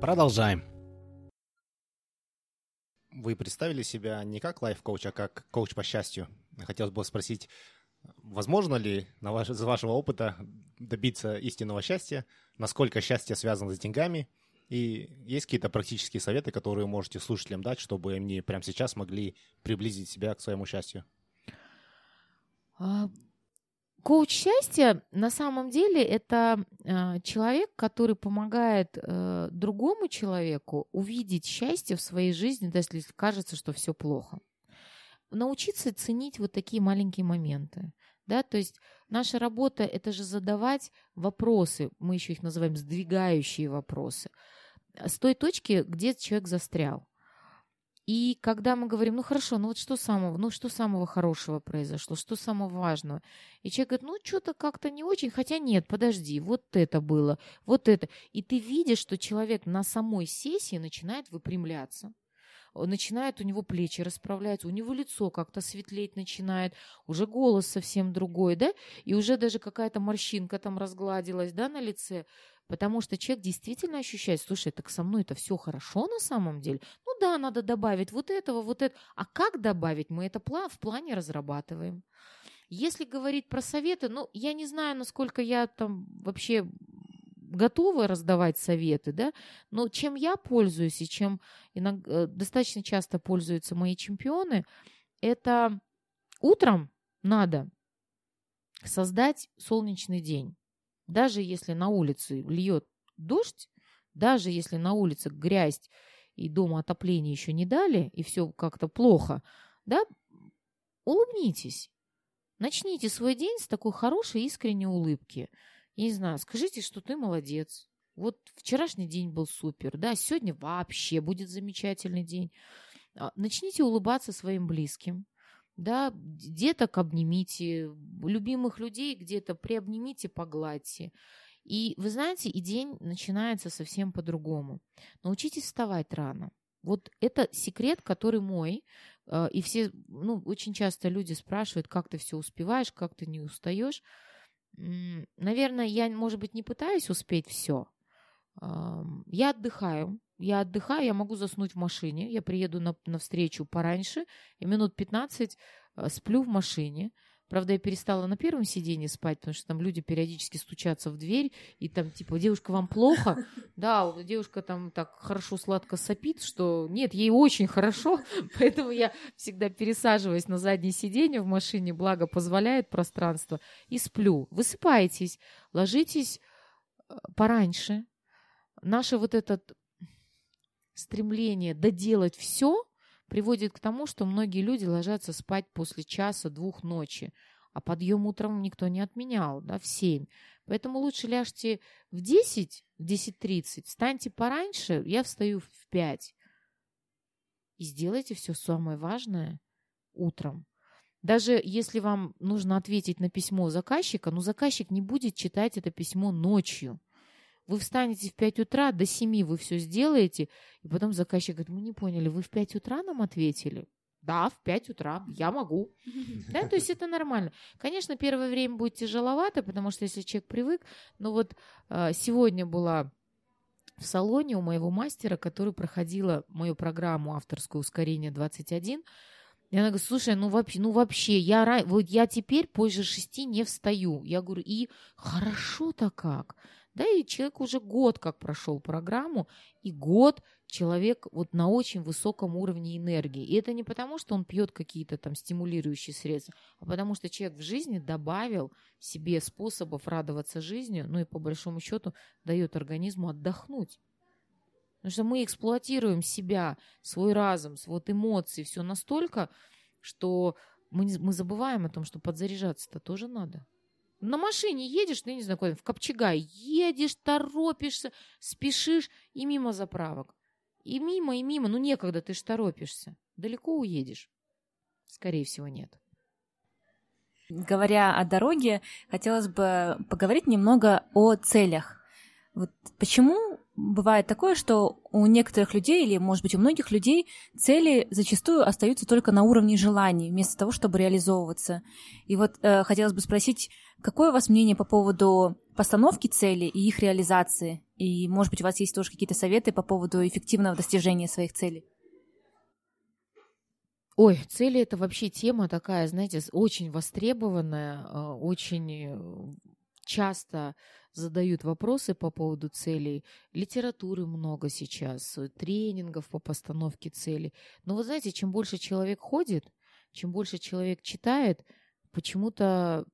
Продолжаем. Вы представили себя не как лайф-коуч, а как коуч по счастью. Хотелось бы спросить, возможно ли на ваш, из вашего опыта добиться истинного счастья? Насколько счастье связано с деньгами – и есть какие-то практические советы, которые можете слушателям дать, чтобы они прямо сейчас могли приблизить себя к своему счастью? А, коуч счастья на самом деле это э, человек, который помогает э, другому человеку увидеть счастье в своей жизни, даже если кажется, что все плохо. Научиться ценить вот такие маленькие моменты. Да, то есть наша работа это же задавать вопросы, мы еще их называем сдвигающие вопросы с той точки, где человек застрял. И когда мы говорим, ну хорошо, ну вот что самого, ну что самого хорошего произошло, что самого важного? И человек говорит, ну что-то как-то не очень, хотя нет, подожди, вот это было, вот это. И ты видишь, что человек на самой сессии начинает выпрямляться, начинает у него плечи расправляться, у него лицо как-то светлеть начинает, уже голос совсем другой, да, и уже даже какая-то морщинка там разгладилась, да, на лице, потому что человек действительно ощущает, слушай, так со мной это все хорошо на самом деле, ну да, надо добавить вот этого, вот это, а как добавить, мы это в плане разрабатываем. Если говорить про советы, ну, я не знаю, насколько я там вообще готовы раздавать советы, да, но чем я пользуюсь и чем иногда, э, достаточно часто пользуются мои чемпионы, это утром надо создать солнечный день. Даже если на улице льет дождь, даже если на улице грязь и дома отопление еще не дали, и все как-то плохо, да, улыбнитесь. Начните свой день с такой хорошей искренней улыбки – я не знаю, скажите, что ты молодец. Вот вчерашний день был супер, да, сегодня вообще будет замечательный день. А, начните улыбаться своим близким, да, деток обнимите, любимых людей где-то приобнимите, погладьте. И вы знаете, и день начинается совсем по-другому. Научитесь вставать рано. Вот это секрет, который мой. А, и все, ну, очень часто люди спрашивают, как ты все успеваешь, как ты не устаешь. Наверное, я, может быть, не пытаюсь успеть все. Я отдыхаю. Я отдыхаю, я могу заснуть в машине. Я приеду на, на встречу пораньше, и минут 15 э, сплю в машине. Правда, я перестала на первом сиденье спать, потому что там люди периодически стучатся в дверь, и там типа, девушка, вам плохо? Да, девушка там так хорошо сладко сопит, что нет, ей очень хорошо, поэтому я всегда пересаживаюсь на заднее сиденье в машине, благо позволяет пространство, и сплю. Высыпаетесь, ложитесь э, пораньше. Наше вот это стремление доделать все – приводит к тому, что многие люди ложатся спать после часа-двух ночи, а подъем утром никто не отменял, да, в 7. Поэтому лучше ляжьте в 10, в 10.30, встаньте пораньше, я встаю в 5. И сделайте все самое важное утром. Даже если вам нужно ответить на письмо заказчика, но заказчик не будет читать это письмо ночью. Вы встанете в 5 утра, до 7 вы все сделаете, и потом заказчик говорит, мы не поняли, вы в 5 утра нам ответили? Да, в 5 утра, я могу. Да, то есть это нормально. Конечно, первое время будет тяжеловато, потому что если человек привык, но вот э, сегодня была в салоне у моего мастера, который проходила мою программу авторскую «Ускорение 21», и она говорит, слушай, ну вообще, ну вообще, я, вот я теперь позже шести не встаю. Я говорю, и хорошо-то как. Да, и человек уже год как прошел программу, и год человек вот на очень высоком уровне энергии. И это не потому, что он пьет какие-то там стимулирующие средства, а потому что человек в жизни добавил себе способов радоваться жизнью, ну и по большому счету дает организму отдохнуть. Потому что мы эксплуатируем себя, свой разум, вот эмоции, все настолько, что мы, мы забываем о том, что подзаряжаться-то тоже надо. На машине едешь, ну, я не знаю, в Копчегай, едешь, торопишься, спешишь и мимо заправок. И мимо, и мимо, ну некогда, ты ж торопишься. Далеко уедешь? Скорее всего, нет. Говоря о дороге, хотелось бы поговорить немного о целях. Вот почему бывает такое, что у некоторых людей, или, может быть, у многих людей, цели зачастую остаются только на уровне желаний, вместо того, чтобы реализовываться. И вот э, хотелось бы спросить, какое у вас мнение по поводу постановки цели и их реализации? И, может быть, у вас есть тоже какие-то советы по поводу эффективного достижения своих целей? Ой, цели это вообще тема такая, знаете, очень востребованная, э, очень э, часто задают вопросы по поводу целей. Литературы много сейчас, тренингов по постановке целей. Но вы знаете, чем больше человек ходит, чем больше человек читает, почему-то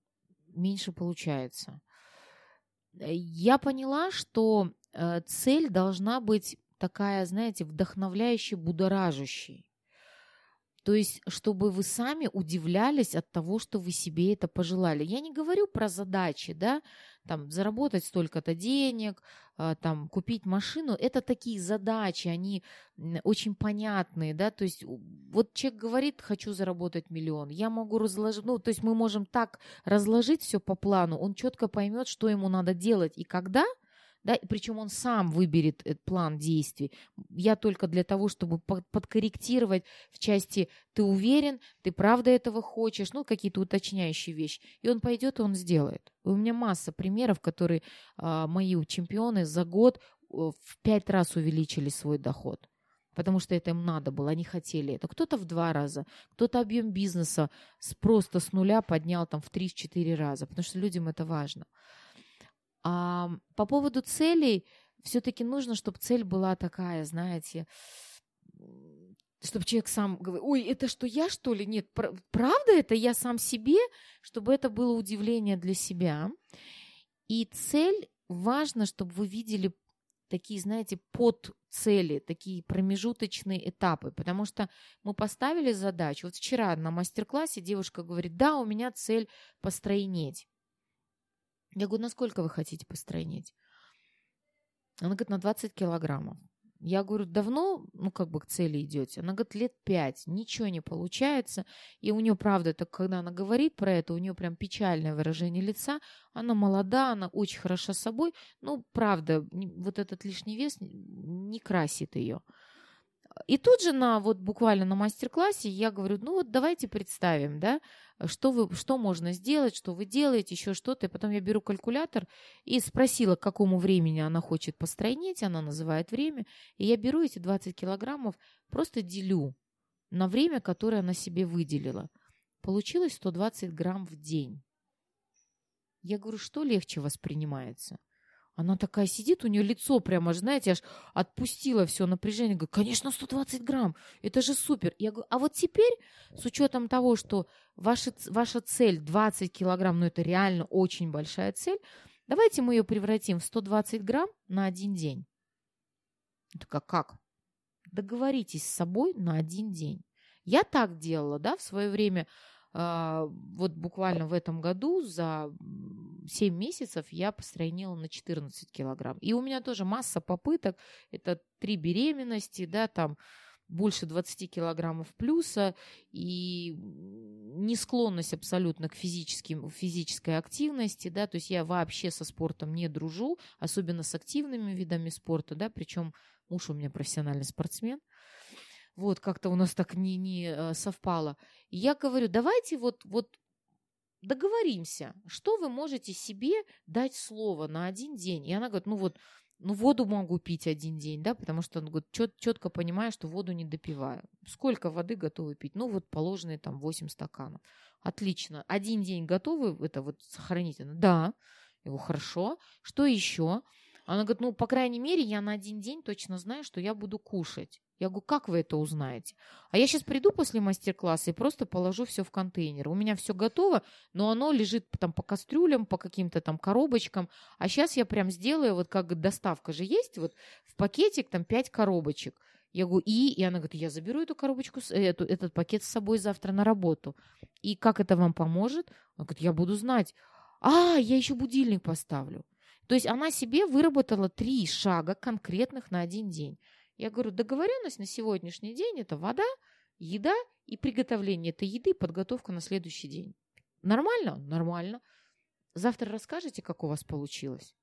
меньше получается. Я поняла, что э, цель должна быть такая, знаете, вдохновляющей, будоражащей. То есть, чтобы вы сами удивлялись от того, что вы себе это пожелали. Я не говорю про задачи, да, там, заработать столько-то денег, а, там, купить машину. Это такие задачи, они очень понятные, да, то есть вот человек говорит, хочу заработать миллион, я могу разложить, ну, то есть мы можем так разложить все по плану, он четко поймет, что ему надо делать и когда – да, причем он сам выберет этот план действий. Я только для того, чтобы подкорректировать в части «ты уверен, ты правда этого хочешь», ну, какие-то уточняющие вещи. И он пойдет, и он сделает. У меня масса примеров, которые а, мои чемпионы за год в пять раз увеличили свой доход потому что это им надо было, они хотели это. Кто-то в два раза, кто-то объем бизнеса с, просто с нуля поднял там в три-четыре раза, потому что людям это важно. А по поводу целей, все-таки нужно, чтобы цель была такая, знаете, чтобы человек сам говорил, ой, это что, я что ли? Нет, правда это я сам себе? Чтобы это было удивление для себя. И цель, важно, чтобы вы видели такие, знаете, под цели, такие промежуточные этапы, потому что мы поставили задачу. Вот вчера на мастер-классе девушка говорит, да, у меня цель постройнеть. Я говорю, насколько вы хотите постройнеть? Она говорит, на 20 килограммов. Я говорю, давно, ну, как бы к цели идете? Она говорит, лет пять, ничего не получается. И у нее, правда, это когда она говорит про это, у нее прям печальное выражение лица. Она молода, она очень хороша собой. Ну, правда, вот этот лишний вес не красит ее. И тут же на вот буквально на мастер-классе я говорю, ну вот давайте представим, да, что, вы, что можно сделать, что вы делаете, еще что-то. И потом я беру калькулятор и спросила, к какому времени она хочет постройнеть, она называет время. И я беру эти 20 килограммов, просто делю на время, которое она себе выделила. Получилось 120 грамм в день. Я говорю, что легче воспринимается? Она такая сидит, у нее лицо прямо, знаете, аж отпустила все напряжение. Говорит, конечно, 120 грамм, это же супер. Я говорю, а вот теперь, с учетом того, что ваша, ваша цель 20 килограмм, ну это реально очень большая цель, давайте мы ее превратим в 120 грамм на один день. Это как? как? Договоритесь с собой на один день. Я так делала, да, в свое время вот буквально в этом году за 7 месяцев я постройнила на 14 килограмм. И у меня тоже масса попыток. Это три беременности, да, там больше 20 килограммов плюса и не склонность абсолютно к физическим, физической активности, да, то есть я вообще со спортом не дружу, особенно с активными видами спорта, да, причем муж у меня профессиональный спортсмен, вот, как-то у нас так не, не э, совпало. Я говорю, давайте вот, вот договоримся, что вы можете себе дать слово на один день. И она говорит, ну вот, ну воду могу пить один день, да, потому что он говорит, чет, четко понимаю, что воду не допиваю. Сколько воды готовы пить? Ну вот положенные там 8 стаканов. Отлично. Один день готовы это вот сохранить? Она, да. Его хорошо. Что еще? Она говорит, ну, по крайней мере, я на один день точно знаю, что я буду кушать. Я говорю, как вы это узнаете? А я сейчас приду после мастер-класса и просто положу все в контейнер. У меня все готово, но оно лежит там по кастрюлям, по каким-то там коробочкам. А сейчас я прям сделаю, вот как доставка же есть, вот в пакетик там 5 коробочек. Я говорю, и? И она говорит, я заберу эту коробочку, эту, этот пакет с собой завтра на работу. И как это вам поможет? Она говорит, я буду знать. А, я еще будильник поставлю. То есть она себе выработала три шага конкретных на один день. Я говорю, договоренность на сегодняшний день – это вода, еда и приготовление этой еды, подготовка на следующий день. Нормально? Нормально. Завтра расскажете, как у вас получилось?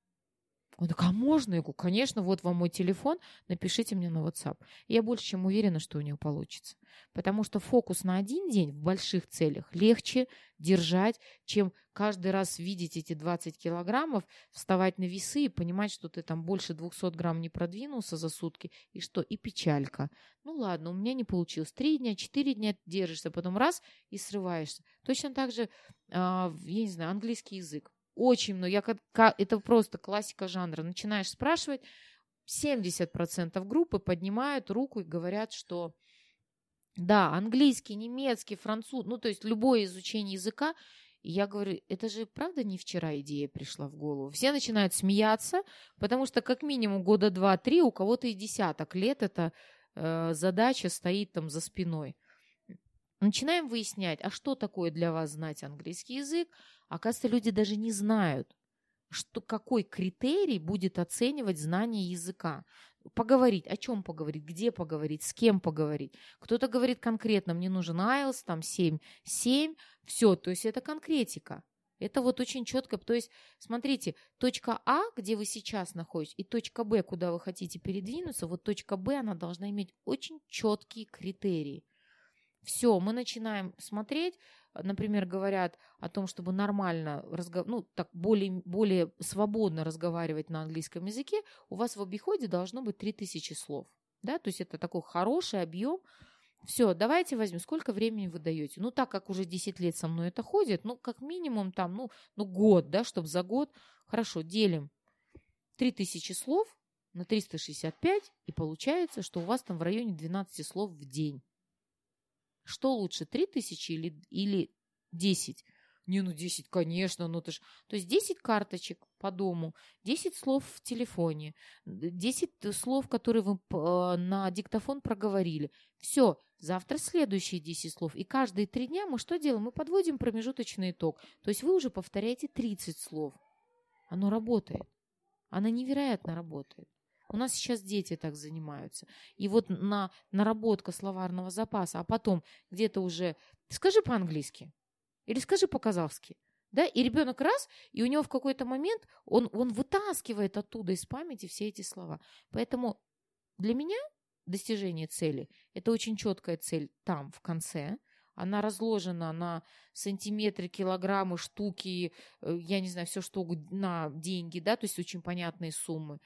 Он такой, а можно? Я говорю, конечно, вот вам мой телефон, напишите мне на WhatsApp. я больше чем уверена, что у нее получится. Потому что фокус на один день в больших целях легче держать, чем каждый раз видеть эти 20 килограммов, вставать на весы и понимать, что ты там больше 200 грамм не продвинулся за сутки, и что, и печалька. Ну ладно, у меня не получилось. Три дня, четыре дня держишься, потом раз и срываешься. Точно так же, я не знаю, английский язык очень много. Я, как, это просто классика жанра. Начинаешь спрашивать, 70% группы поднимают руку и говорят, что да, английский, немецкий, француз, ну, то есть любое изучение языка. Я говорю, это же правда не вчера идея пришла в голову. Все начинают смеяться, потому что как минимум года два-три, у кого-то и десяток лет эта э, задача стоит там за спиной. Начинаем выяснять, а что такое для вас знать английский язык. Оказывается, люди даже не знают, что, какой критерий будет оценивать знание языка. Поговорить, о чем поговорить, где поговорить, с кем поговорить. Кто-то говорит конкретно, мне нужен IELTS, там 7, 7, все, то есть это конкретика. Это вот очень четко, то есть, смотрите, точка А, где вы сейчас находитесь, и точка Б, куда вы хотите передвинуться, вот точка Б, она должна иметь очень четкие критерии. Все, мы начинаем смотреть, например, говорят о том, чтобы нормально, ну, так более, более свободно разговаривать на английском языке, у вас в обиходе должно быть 3000 слов. Да? То есть это такой хороший объем. Все, давайте возьмем, сколько времени вы даете. Ну, так как уже 10 лет со мной это ходит, ну, как минимум там, ну, ну год, да, чтобы за год. Хорошо, делим 3000 слов на 365, и получается, что у вас там в районе 12 слов в день. Что лучше, 3000 или, или 10? Не, ну 10, конечно, ну ты ж... То есть 10 карточек по дому, 10 слов в телефоне, 10 слов, которые вы на диктофон проговорили. Все, завтра следующие 10 слов. И каждые три дня мы что делаем? Мы подводим промежуточный итог. То есть вы уже повторяете 30 слов. Оно работает. Оно невероятно работает. У нас сейчас дети так занимаются. И вот на наработка словарного запаса, а потом где-то уже скажи по-английски или скажи по-казахски. Да, и ребенок раз, и у него в какой-то момент он, он вытаскивает оттуда из памяти все эти слова. Поэтому для меня достижение цели – это очень четкая цель там, в конце. Она разложена на сантиметры, килограммы, штуки, э, я не знаю, все что на деньги, да, то есть очень понятные суммы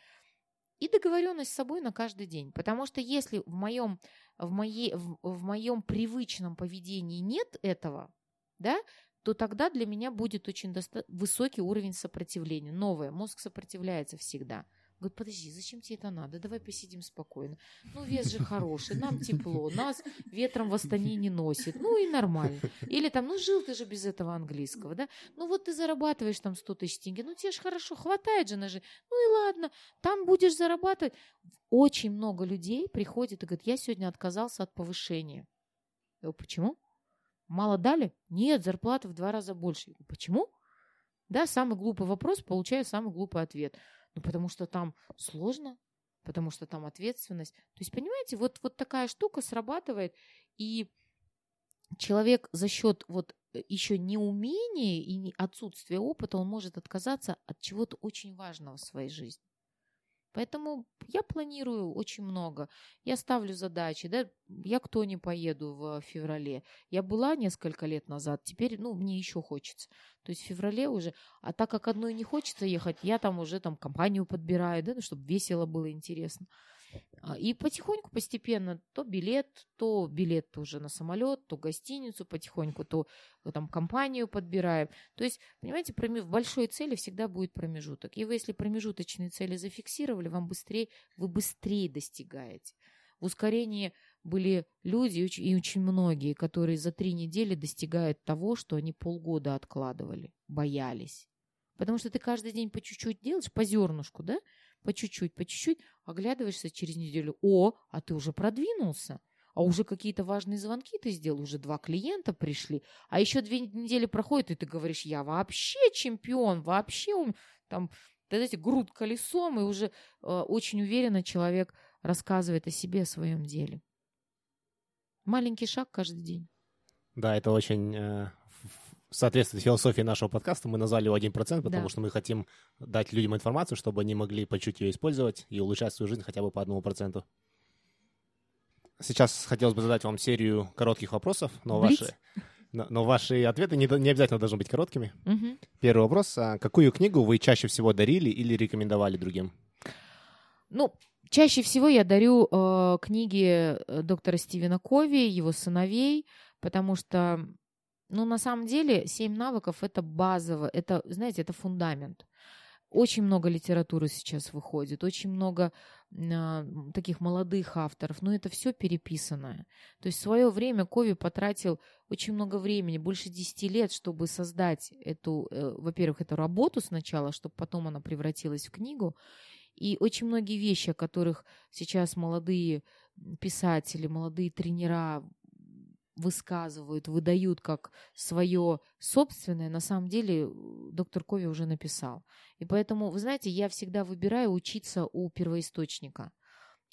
и договоренность с собой на каждый день. Потому что если в моем, в моей, в, в моем привычном поведении нет этого, да, то тогда для меня будет очень доста- высокий уровень сопротивления. Новое. Мозг сопротивляется всегда. Говорит, подожди, зачем тебе это надо? Давай посидим спокойно. Ну, вес же хороший, нам тепло, нас ветром в Астане не носит. Ну и нормально. Или там, ну жил ты же без этого английского, да? Ну вот ты зарабатываешь там 100 тысяч тенге, ну тебе же хорошо, хватает же на жизнь. Ну и ладно, там будешь зарабатывать. Очень много людей приходит и говорит, я сегодня отказался от повышения. Я говорю, почему? Мало дали? Нет, зарплата в два раза больше. Почему? Да, самый глупый вопрос, получаю самый глупый ответ – ну, потому что там сложно, потому что там ответственность. То есть, понимаете, вот, вот такая штука срабатывает, и человек за счет вот э, еще неумения и отсутствия опыта, он может отказаться от чего-то очень важного в своей жизни. Поэтому я планирую очень много. Я ставлю задачи, да, я кто не поеду в феврале. Я была несколько лет назад, теперь, ну, мне еще хочется. То есть в феврале уже, а так как одной не хочется ехать, я там уже там компанию подбираю, да, ну, чтобы весело было, интересно. А, и потихоньку, постепенно, то билет, то билет уже на самолет, то гостиницу потихоньку, то э, там компанию подбираем. То есть, понимаете, в большой цели всегда будет промежуток. И вы, если промежуточные цели зафиксировали, вам быстрее, вы быстрее достигаете. В ускорении были люди, и очень многие, которые за три недели достигают того, что они полгода откладывали, боялись. Потому что ты каждый день по чуть-чуть делаешь, по зернышку, да? По чуть-чуть, по чуть-чуть, оглядываешься через неделю, о, а ты уже продвинулся, а уже какие-то важные звонки ты сделал, уже два клиента пришли, а еще две недели проходят, и ты говоришь, я вообще чемпион, вообще там, знаете, груд колесом, и уже э, очень уверенно человек рассказывает о себе, о своем деле. Маленький шаг каждый день. Да, это очень э, соответствует философии нашего подкаста, мы назвали его 1%, потому да. что мы хотим дать людям информацию, чтобы они могли по чуть ее использовать и улучшать свою жизнь хотя бы по одному проценту. Сейчас хотелось бы задать вам серию коротких вопросов, но ваши, но, но ваши ответы не, не обязательно должны быть короткими. Угу. Первый вопрос. А какую книгу вы чаще всего дарили или рекомендовали другим? Ну, чаще всего я дарю э, книги э, доктора Стивена Кови, его сыновей, потому что ну, на самом деле, семь навыков – это базово, это, знаете, это фундамент. Очень много литературы сейчас выходит, очень много э, таких молодых авторов, но это все переписанное. То есть в свое время Кови потратил очень много времени, больше 10 лет, чтобы создать эту, э, во-первых, эту работу сначала, чтобы потом она превратилась в книгу. И очень многие вещи, о которых сейчас молодые писатели, молодые тренера высказывают, выдают как свое собственное, на самом деле доктор Кови уже написал. И поэтому, вы знаете, я всегда выбираю учиться у первоисточника.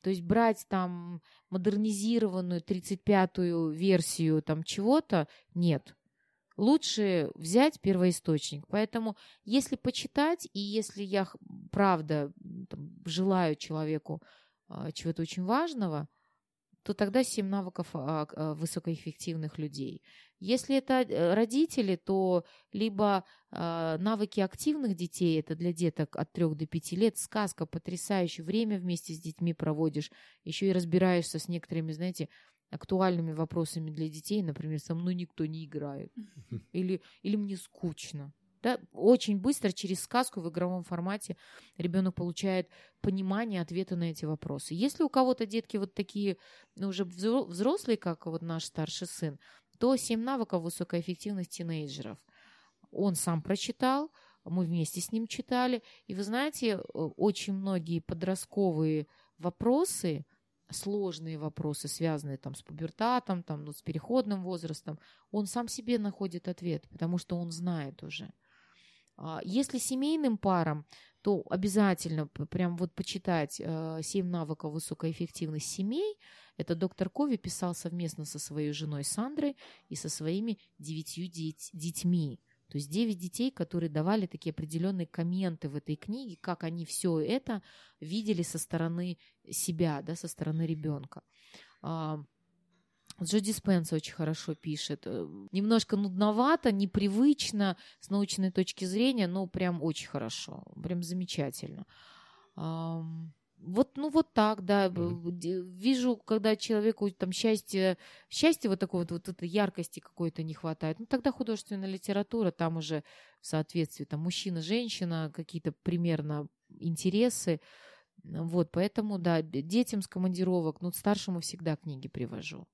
То есть брать там модернизированную 35-ю версию там чего-то, нет. Лучше взять первоисточник. Поэтому, если почитать, и если я, правда, там, желаю человеку а, чего-то очень важного, то тогда 7 навыков а, а, высокоэффективных людей. Если это э, родители, то либо а, навыки активных детей, это для деток от 3 до 5 лет, сказка потрясающая, время вместе с детьми проводишь, еще и разбираешься с некоторыми, знаете, актуальными вопросами для детей, например, со мной никто не играет, или, или мне скучно. Да, очень быстро через сказку в игровом формате ребенок получает понимание ответа на эти вопросы. Если у кого-то детки вот такие, ну, уже взрослые, как вот наш старший сын, то семь навыков высокой эффективности тинейджеров. Он сам прочитал, мы вместе с ним читали. И вы знаете, очень многие подростковые вопросы, сложные вопросы, связанные там с пубертатом, там, ну, с переходным возрастом, он сам себе находит ответ, потому что он знает уже. А, если семейным парам, то обязательно прям вот почитать э, «Семь навыков высокоэффективных семей». Это доктор Кови писал совместно со своей женой Сандрой и со своими девятью деть, детьми. То есть девять детей, которые давали такие определенные комменты в этой книге, как они все это видели со стороны себя, да, со стороны ребенка. Джо Диспенса очень хорошо пишет. Э, немножко нудновато, непривычно с научной точки зрения, но прям очень хорошо, прям замечательно. Вот, ну вот так, да. Mm-hmm. Вижу, когда человеку там счастье, счастье вот такого вот, вот этой яркости какой-то не хватает. Ну тогда художественная литература, там уже в соответствии, там мужчина, женщина, какие-то примерно интересы. Вот, поэтому, да, детям с командировок, ну, старшему всегда книги привожу.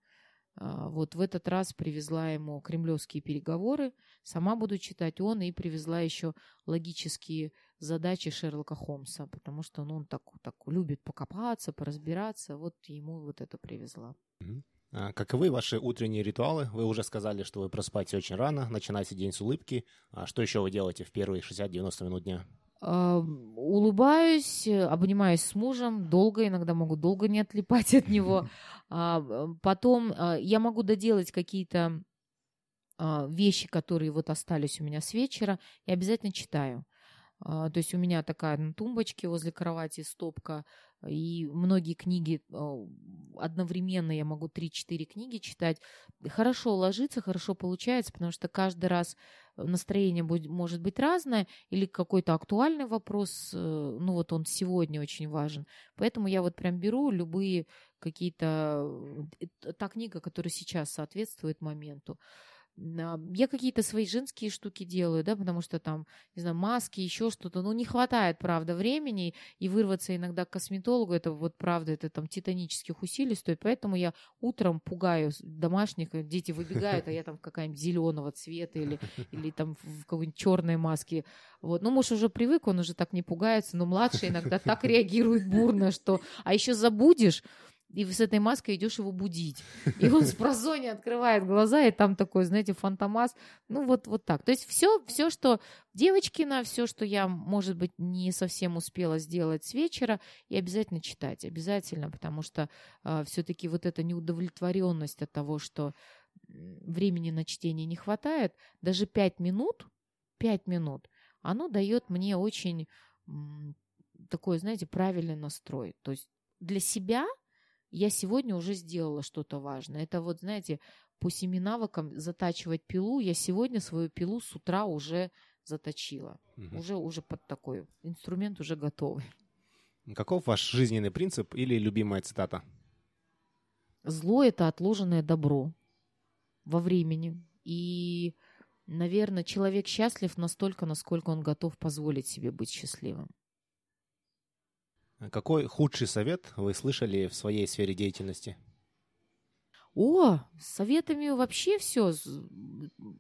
А, вот в этот раз привезла ему кремлевские переговоры, сама буду читать он, и привезла еще логические задачи Шерлока Холмса, потому что ну, он так, так любит покопаться, поразбираться, вот ему вот это привезла. А каковы ваши утренние ритуалы? Вы уже сказали, что вы просыпаетесь очень рано, начинаете день с улыбки. А что еще вы делаете в первые 60-90 минут дня? Улыбаюсь, обнимаюсь с мужем, долго, иногда могу долго не отлипать от него. А, потом а, я могу доделать какие-то а, вещи, которые вот остались у меня с вечера, и обязательно читаю. То есть у меня такая на тумбочке возле кровати стопка и многие книги а, одновременно я могу 3-4 книги читать. Хорошо ложиться, хорошо получается, потому что каждый раз настроение будет, может быть разное, или какой-то актуальный вопрос, э, ну вот он сегодня очень важен. Поэтому я вот прям беру любые какие-то... Э, та книга, которая сейчас соответствует моменту. Я какие-то свои женские штуки делаю, да, потому что там, не знаю, маски, еще что-то. Ну, не хватает, правда, времени, и вырваться иногда к косметологу, это вот, правда, это там титанических усилий стоит. Поэтому я утром пугаю домашних, э, дети выбегают, а я там какая-нибудь зеленого цвета или, или там в какой-нибудь черной маске. Вот. Ну, муж уже привык, он уже так не пугается, но младший иногда так реагирует бурно, что... А еще забудешь, и с этой маской идешь его будить. И он с прозони открывает глаза, и там такой, знаете, фантомас. Ну, вот, вот так. То есть все, все, что Девочкина, все, что я, может быть, не совсем успела сделать с вечера, и обязательно читать. Обязательно, потому что э, а, все-таки вот эта неудовлетворенность от того, что времени на чтение не хватает, даже пять минут, пять минут, оно дает мне очень такой, знаете, правильный настрой. То есть для себя я сегодня уже сделала что-то важное. Это вот, знаете, по семи навыкам затачивать пилу, я сегодня свою пилу с утра уже заточила. Угу. Уже, уже под такой инструмент уже готовый. Каков ваш жизненный принцип или любимая цитата? Зло – это отложенное добро во времени. И, наверное, человек счастлив настолько, насколько он готов позволить себе быть счастливым. Какой худший совет вы слышали в своей сфере деятельности? О, с советами вообще все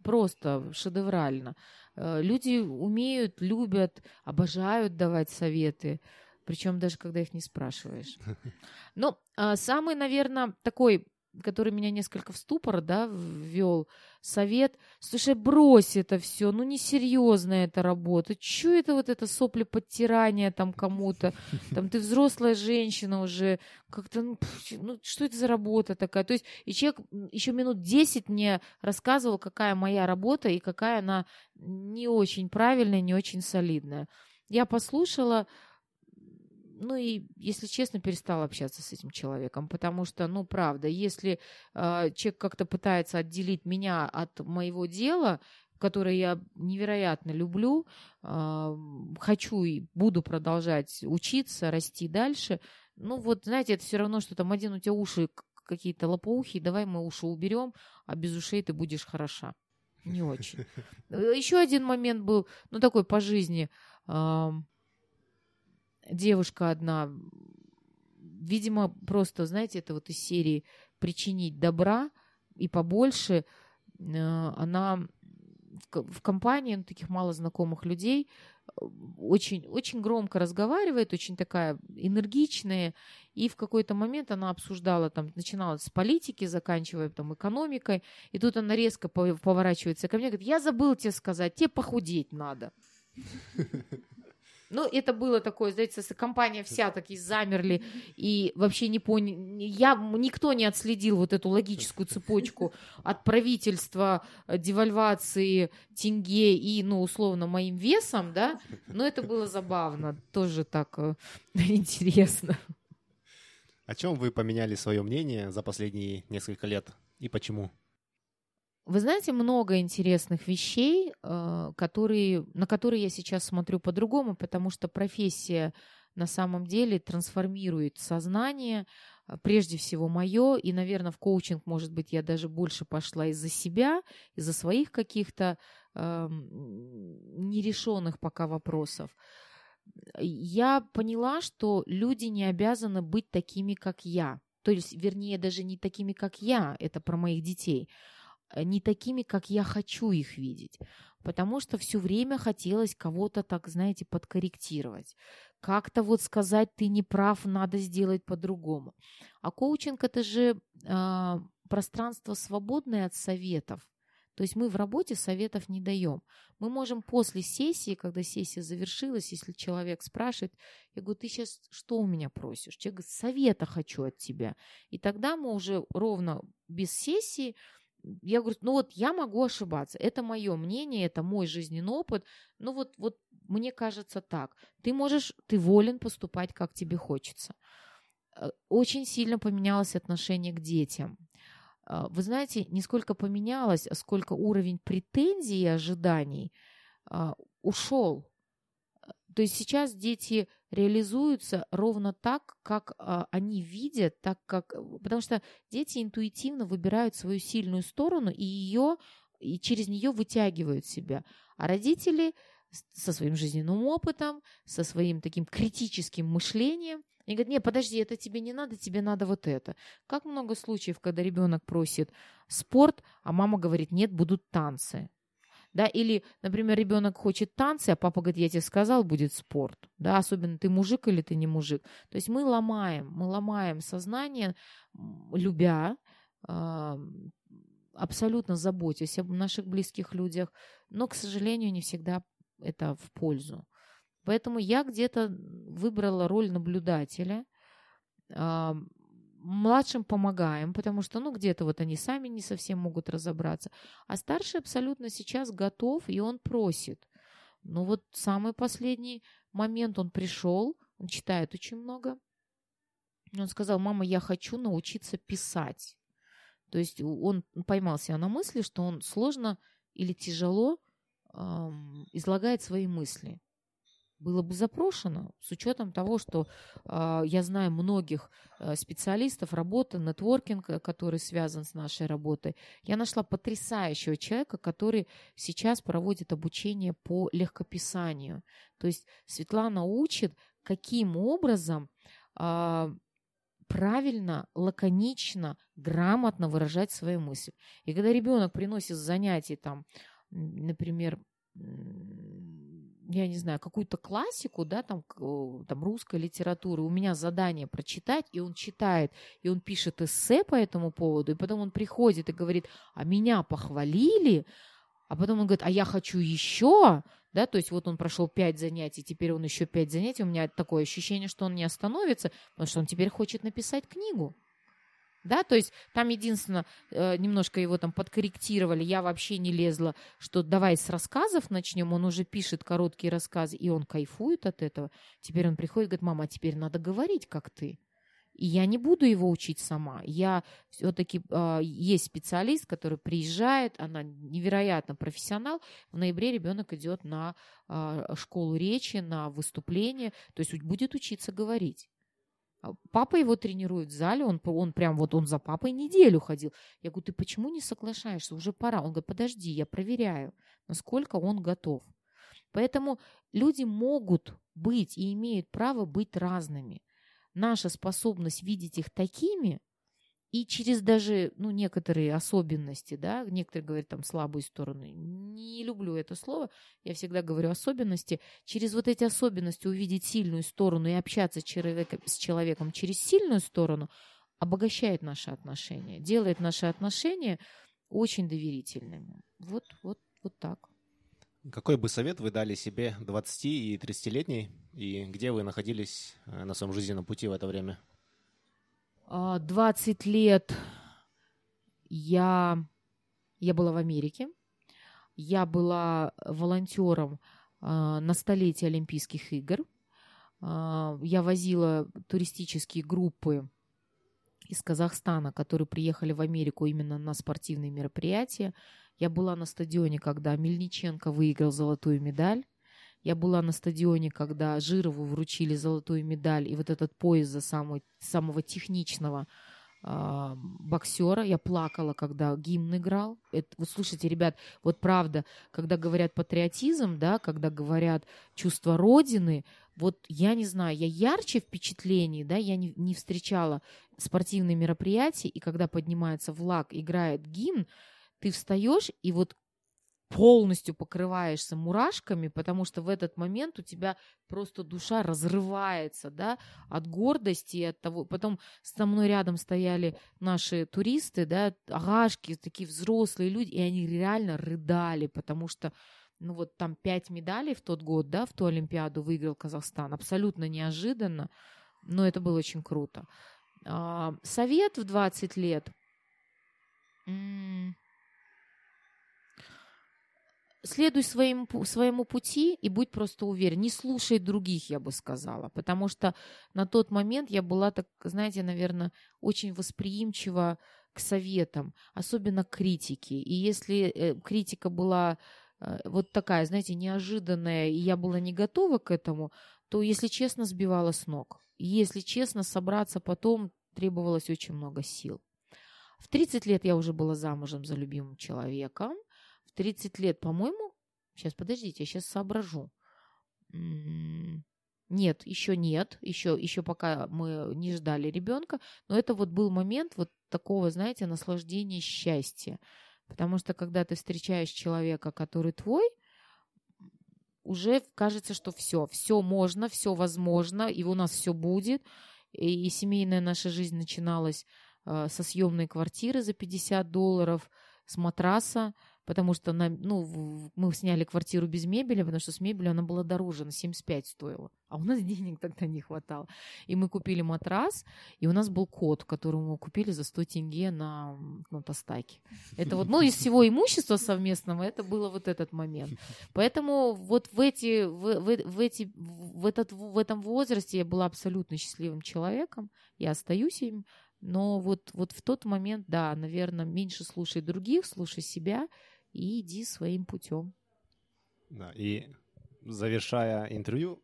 просто шедеврально. Э, люди умеют, любят, обожают давать советы, причем даже когда их не спрашиваешь. Ну, а самый, наверное, такой который меня несколько в ступор, да, ввел совет. Слушай, брось это все, ну несерьезная эта работа. Че это вот это сопли подтирания там кому-то? Там ты взрослая женщина уже, как-то, ну, ну что это за работа такая? То есть и человек еще минут 10 мне рассказывал, какая моя работа и какая она не очень правильная, не очень солидная. Я послушала, ну и, если честно, перестала общаться с этим человеком, потому что, ну, правда, если э, человек как-то пытается отделить меня от моего дела, которое я невероятно люблю, э, хочу и буду продолжать учиться, расти дальше, ну вот, знаете, это все равно, что там один у тебя уши какие-то лопоухие, давай мы уши уберем, а без ушей ты будешь хороша. Не очень. Еще один момент был, ну, такой по жизни девушка одна, видимо, просто, знаете, это вот из серии причинить добра и побольше, э, она в компании ну, таких мало знакомых людей э, очень, очень громко разговаривает, очень такая энергичная, и в какой-то момент она обсуждала, там, начинала с политики, заканчивая там экономикой, и тут она резко поворачивается ко мне, говорит, я забыл тебе сказать, тебе похудеть надо. Ну, это было такое, знаете, компания вся такие замерли и вообще не поняли. Я, никто не отследил вот эту логическую цепочку от правительства, э, девальвации, тенге и, ну, условно, моим весом, да, но это было забавно, тоже так э, интересно. О чем вы поменяли свое мнение за последние несколько лет и почему? Вы знаете, много интересных вещей, э, которые, на которые я сейчас смотрю по-другому, потому что профессия на самом деле трансформирует сознание, э, прежде всего мое, и, наверное, в коучинг, может быть, я даже больше пошла из-за себя, из-за своих каких-то э, нерешенных пока вопросов. Я поняла, что люди не обязаны быть такими, как я. То есть, вернее, даже не такими, как я, это про моих детей, не такими, как я хочу их видеть. Потому что все время хотелось кого-то так, знаете, подкорректировать. Как-то вот сказать, ты не прав, надо сделать по-другому. А коучинг это же э, пространство свободное от советов. То есть мы в работе советов не даем. Мы можем после сессии, когда сессия завершилась, если человек спрашивает, я говорю, ты сейчас что у меня просишь? Человек говорит, совета хочу от тебя. И тогда мы уже ровно без сессии я говорю, ну вот я могу ошибаться, это мое мнение, это мой жизненный опыт, ну вот, вот мне кажется так. Ты можешь, ты волен поступать, как тебе хочется. Э, очень сильно поменялось отношение к детям. Э, вы знаете, не сколько поменялось, а сколько уровень претензий и ожиданий э, ушел. То есть сейчас дети реализуются ровно так, как а, они видят, так как, потому что дети интуитивно выбирают свою сильную сторону и ее и через нее вытягивают себя, а родители со своим жизненным опытом, со своим таким критическим мышлением, и говорят, не, подожди, это тебе не надо, тебе надо вот это. Как много случаев, когда ребенок просит спорт, а мама говорит, нет, будут танцы да, или, например, ребенок хочет танцы, а папа говорит, я тебе сказал, будет спорт, да, особенно ты мужик или ты не мужик. То есть мы ломаем, мы ломаем сознание, любя, абсолютно заботясь об наших близких людях, но, к сожалению, не всегда это в пользу. Поэтому я где-то выбрала роль наблюдателя, Младшим помогаем, потому что, ну, где-то вот они сами не совсем могут разобраться. А старший абсолютно сейчас готов, и он просит. Ну, вот самый последний момент он пришел, он читает очень много. Он сказал, мама, я хочу научиться писать. То есть он поймал себя на мысли, что он сложно или тяжело эм, излагает свои мысли было бы запрошено, с учетом того, что э, я знаю многих э, специалистов работы, нетворкинг, э, который связан с нашей работой. Я нашла потрясающего человека, который сейчас проводит обучение по легкописанию. То есть Светлана учит, каким образом э, правильно, лаконично, грамотно выражать свои мысли. И когда ребенок приносит занятий, там, например, я не знаю, какую-то классику, да, там, там русской литературы, у меня задание прочитать, и он читает, и он пишет эссе по этому поводу, и потом он приходит и говорит, а меня похвалили, а потом он говорит, а я хочу еще, да, то есть вот он прошел пять занятий, теперь он еще пять занятий, у меня такое ощущение, что он не остановится, потому что он теперь хочет написать книгу. Да, то есть там единственное, э, немножко его там подкорректировали, я вообще не лезла, что давай с рассказов начнем, он уже пишет короткие рассказы, и он кайфует от этого. Теперь он приходит и говорит, мама, а теперь надо говорить, как ты. И я не буду его учить сама. Я все-таки э, есть специалист, который приезжает, она невероятно профессионал. В ноябре ребенок идет на э, школу речи, на выступление, то есть будет учиться говорить. Папа его тренирует в зале, он, он прям вот он за папой неделю ходил. Я говорю, ты почему не соглашаешься? Уже пора. Он говорит, подожди, я проверяю, насколько он готов. Поэтому люди могут быть и имеют право быть разными наша способность видеть их такими, и через даже, ну, некоторые особенности, да, некоторые говорят там слабые стороны, не люблю это слово, я всегда говорю особенности, через вот эти особенности увидеть сильную сторону и общаться человека, с человеком через сильную сторону обогащает наши отношения, делает наши отношения очень доверительными. Вот, вот, вот так. Какой бы совет вы дали себе 20 и 30-летней, и где вы находились э, на своем жизненном пути в это время? 20 а, лет я, я была в Америке. Я была волонтером а, на столетие Олимпийских игр. А, я возила туристические группы из Казахстана, которые приехали в Америку именно на спортивные мероприятия. Я была на стадионе, когда Мельниченко выиграл золотую медаль. Я была на стадионе, когда Жирову вручили золотую медаль и вот этот пояс за самый, самого техничного э, боксера. Я плакала, когда гимн играл. Это, вот слушайте, ребят, вот правда, когда говорят патриотизм, да, когда говорят чувство родины, вот я не знаю, я ярче впечатлений, да, я не, не встречала спортивные мероприятия, и когда поднимается флаг, играет гимн, ты встаешь и вот полностью покрываешься мурашками, потому что в этот момент у тебя просто душа разрывается, да, от гордости, от того. Потом со мной рядом стояли наши туристы, да, агашки, такие взрослые люди, и они реально рыдали, потому что ну вот там пять медалей в тот год, да, в ту Олимпиаду выиграл Казахстан, абсолютно неожиданно, но это было очень круто. А, совет в 20 лет. М- следуй своим, своему пути и будь просто уверен. Не слушай других, я бы сказала. Потому что на тот момент я была, так, знаете, наверное, очень восприимчива к советам, особенно к критике. И если э, критика была э, вот такая, знаете, неожиданная, и я была не готова к этому, то, если честно, сбивала с ног. И если честно, собраться потом требовалось очень много сил. В 30 лет я уже была замужем за любимым человеком. 30 лет, по-моему, сейчас, подождите, я сейчас соображу. Нет, еще нет, еще, еще пока мы не ждали ребенка, но это вот был момент вот такого, знаете, наслаждения счастья. Потому что когда ты встречаешь человека, который твой, уже кажется, что все, все можно, все возможно, и у нас все будет. И, и семейная наша жизнь начиналась э, со съемной квартиры за 50 долларов, с матраса, потому что на, ну, мы сняли квартиру без мебели, потому что с мебелью она была дороже, на 75 стоила. А у нас денег тогда не хватало. И мы купили матрас, и у нас был кот, который мы купили за 100 тенге на, на Тостаке. Это вот, ну, из всего имущества совместного, это было вот этот момент. Поэтому вот в эти, в, в, в эти, в, этот, в этом возрасте я была абсолютно счастливым человеком, я остаюсь им, но вот, вот в тот момент, да, наверное, меньше слушай других, слушай себя и иди своим путем. Да, и завершая интервью,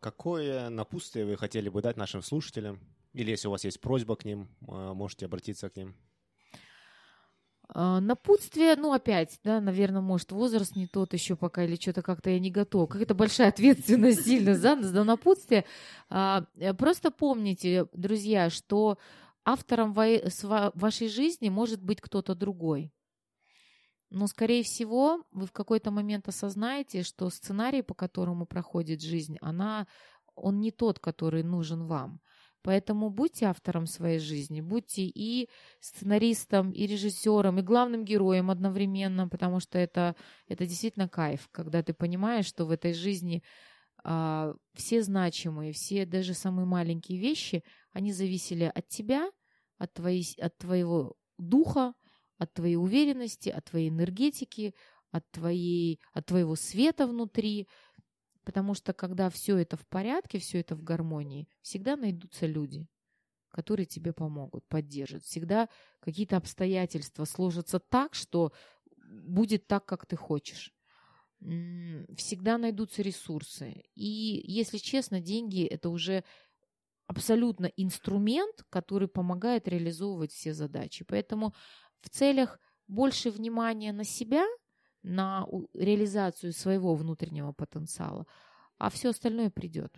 какое напутствие вы хотели бы дать нашим слушателям? Или если у вас есть просьба к ним, э, можете обратиться к ним. А, напутствие, ну, опять, да, наверное, может, возраст не тот еще пока, или что-то как-то я не готова. Какая-то большая ответственность сильно за, за напутствие. А, э, просто помните, друзья, что автором вашей жизни может быть кто-то другой. Но, скорее всего, вы в какой-то момент осознаете, что сценарий, по которому проходит жизнь, она, он не тот, который нужен вам. Поэтому будьте автором своей жизни, будьте и сценаристом, и режиссером, и главным героем одновременно, потому что это, это действительно кайф, когда ты понимаешь, что в этой жизни а, все значимые, все даже самые маленькие вещи, они зависели от тебя, от, твоей, от твоего духа, от твоей уверенности, от твоей энергетики, от, твоей, от твоего света внутри, Потому что когда все это в порядке, все это в гармонии, всегда найдутся люди, которые тебе помогут, поддержат. Всегда какие-то обстоятельства сложатся так, что будет так, как ты хочешь. Всегда найдутся ресурсы. И, если честно, деньги – это уже абсолютно инструмент, который помогает реализовывать все задачи. Поэтому в целях больше внимания на себя – на реализацию своего внутреннего потенциала, а все остальное придет.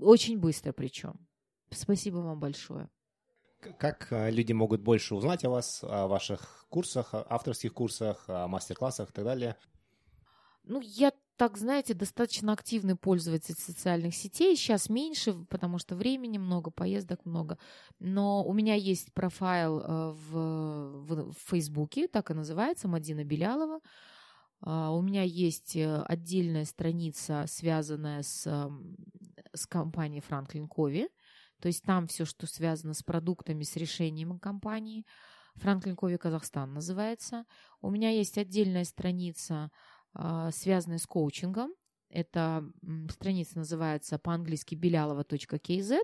Очень быстро причем. Спасибо вам большое. Как а, люди могут больше узнать о вас, о ваших курсах, авторских курсах, мастер-классах и так далее? Ну, я так, знаете, достаточно активный пользователь социальных сетей. Сейчас меньше, потому что времени много, поездок много. Но у меня есть профайл э, в, в, в Фейсбуке, так и называется, Мадина Белялова. А, у меня есть э, отдельная страница, связанная с, с компанией Франклин Кови. То есть там все, что связано с продуктами, с решением компании. Франклин Кови Казахстан называется. У меня есть отдельная страница связанные с коучингом. Эта страница называется по-английски белялова.kz.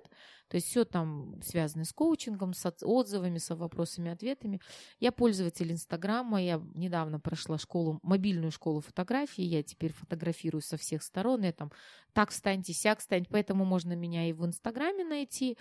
То есть все там связано с коучингом, с отзывами, с вопросами, ответами. Я пользователь Инстаграма. Я недавно прошла школу, мобильную школу фотографии. Я теперь фотографирую со всех сторон. Я там так встаньте, сяк встаньте. Поэтому можно меня и в Инстаграме найти.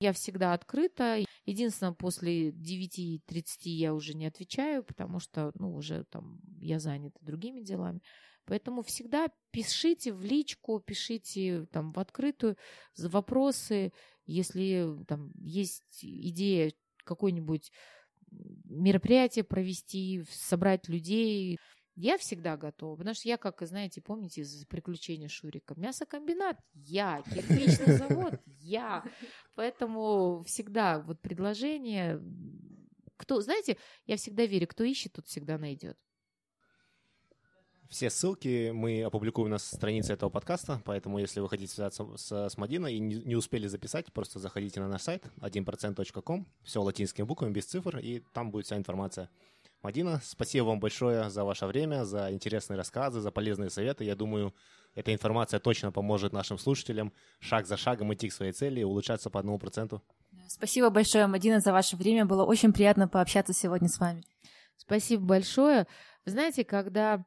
Я всегда открыта. Единственное, после 9.30 я уже не отвечаю, потому что, ну, уже там я занята другими делами. Поэтому всегда пишите в личку, пишите там в открытую вопросы, если там есть идея какой-нибудь мероприятие провести, собрать людей. Я всегда готова, потому что я, как, знаете, помните из приключения Шурика, мясокомбинат, я, кирпичный завод, я. Поэтому всегда вот предложение, кто, знаете, я всегда верю, кто ищет, тот всегда найдет. Все ссылки мы опубликуем на странице этого подкаста, поэтому если вы хотите связаться с, с Мадиной и не, не успели записать, просто заходите на наш сайт 1%.com, все латинскими буквами, без цифр, и там будет вся информация. Мадина, спасибо вам большое за ваше время, за интересные рассказы, за полезные советы. Я думаю, эта информация точно поможет нашим слушателям шаг за шагом идти к своей цели и улучшаться по одному проценту. Спасибо большое, Мадина, за ваше время. Было очень приятно пообщаться сегодня с вами. Спасибо большое. Вы знаете, когда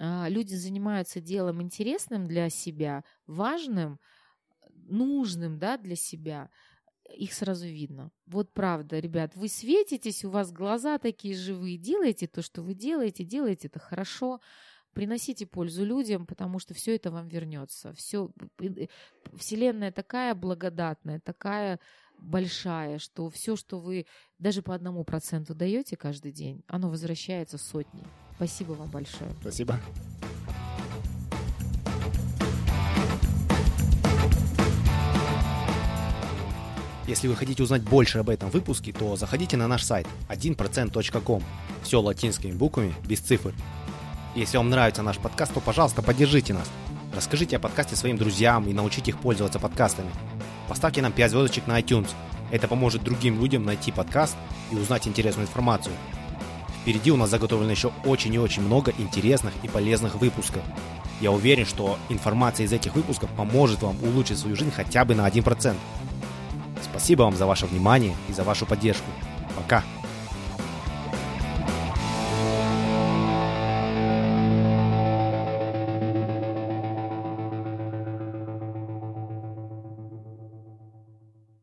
люди занимаются делом интересным для себя, важным, нужным да, для себя, их сразу видно. Вот правда, ребят, вы светитесь, у вас глаза такие живые, делаете то, что вы делаете, делаете это хорошо, приносите пользу людям, потому что все это вам вернется. Все, вселенная такая благодатная, такая большая, что все, что вы даже по одному проценту даете каждый день, оно возвращается сотней. Спасибо вам большое. Спасибо. Если вы хотите узнать больше об этом выпуске, то заходите на наш сайт 1%.com. Все латинскими буквами, без цифр. Если вам нравится наш подкаст, то, пожалуйста, поддержите нас. Расскажите о подкасте своим друзьям и научите их пользоваться подкастами. Поставьте нам 5 звездочек на iTunes. Это поможет другим людям найти подкаст и узнать интересную информацию. Впереди у нас заготовлено еще очень и очень много интересных и полезных выпусков. Я уверен, что информация из этих выпусков поможет вам улучшить свою жизнь хотя бы на 1%. Спасибо вам за ваше внимание и за вашу поддержку. Пока!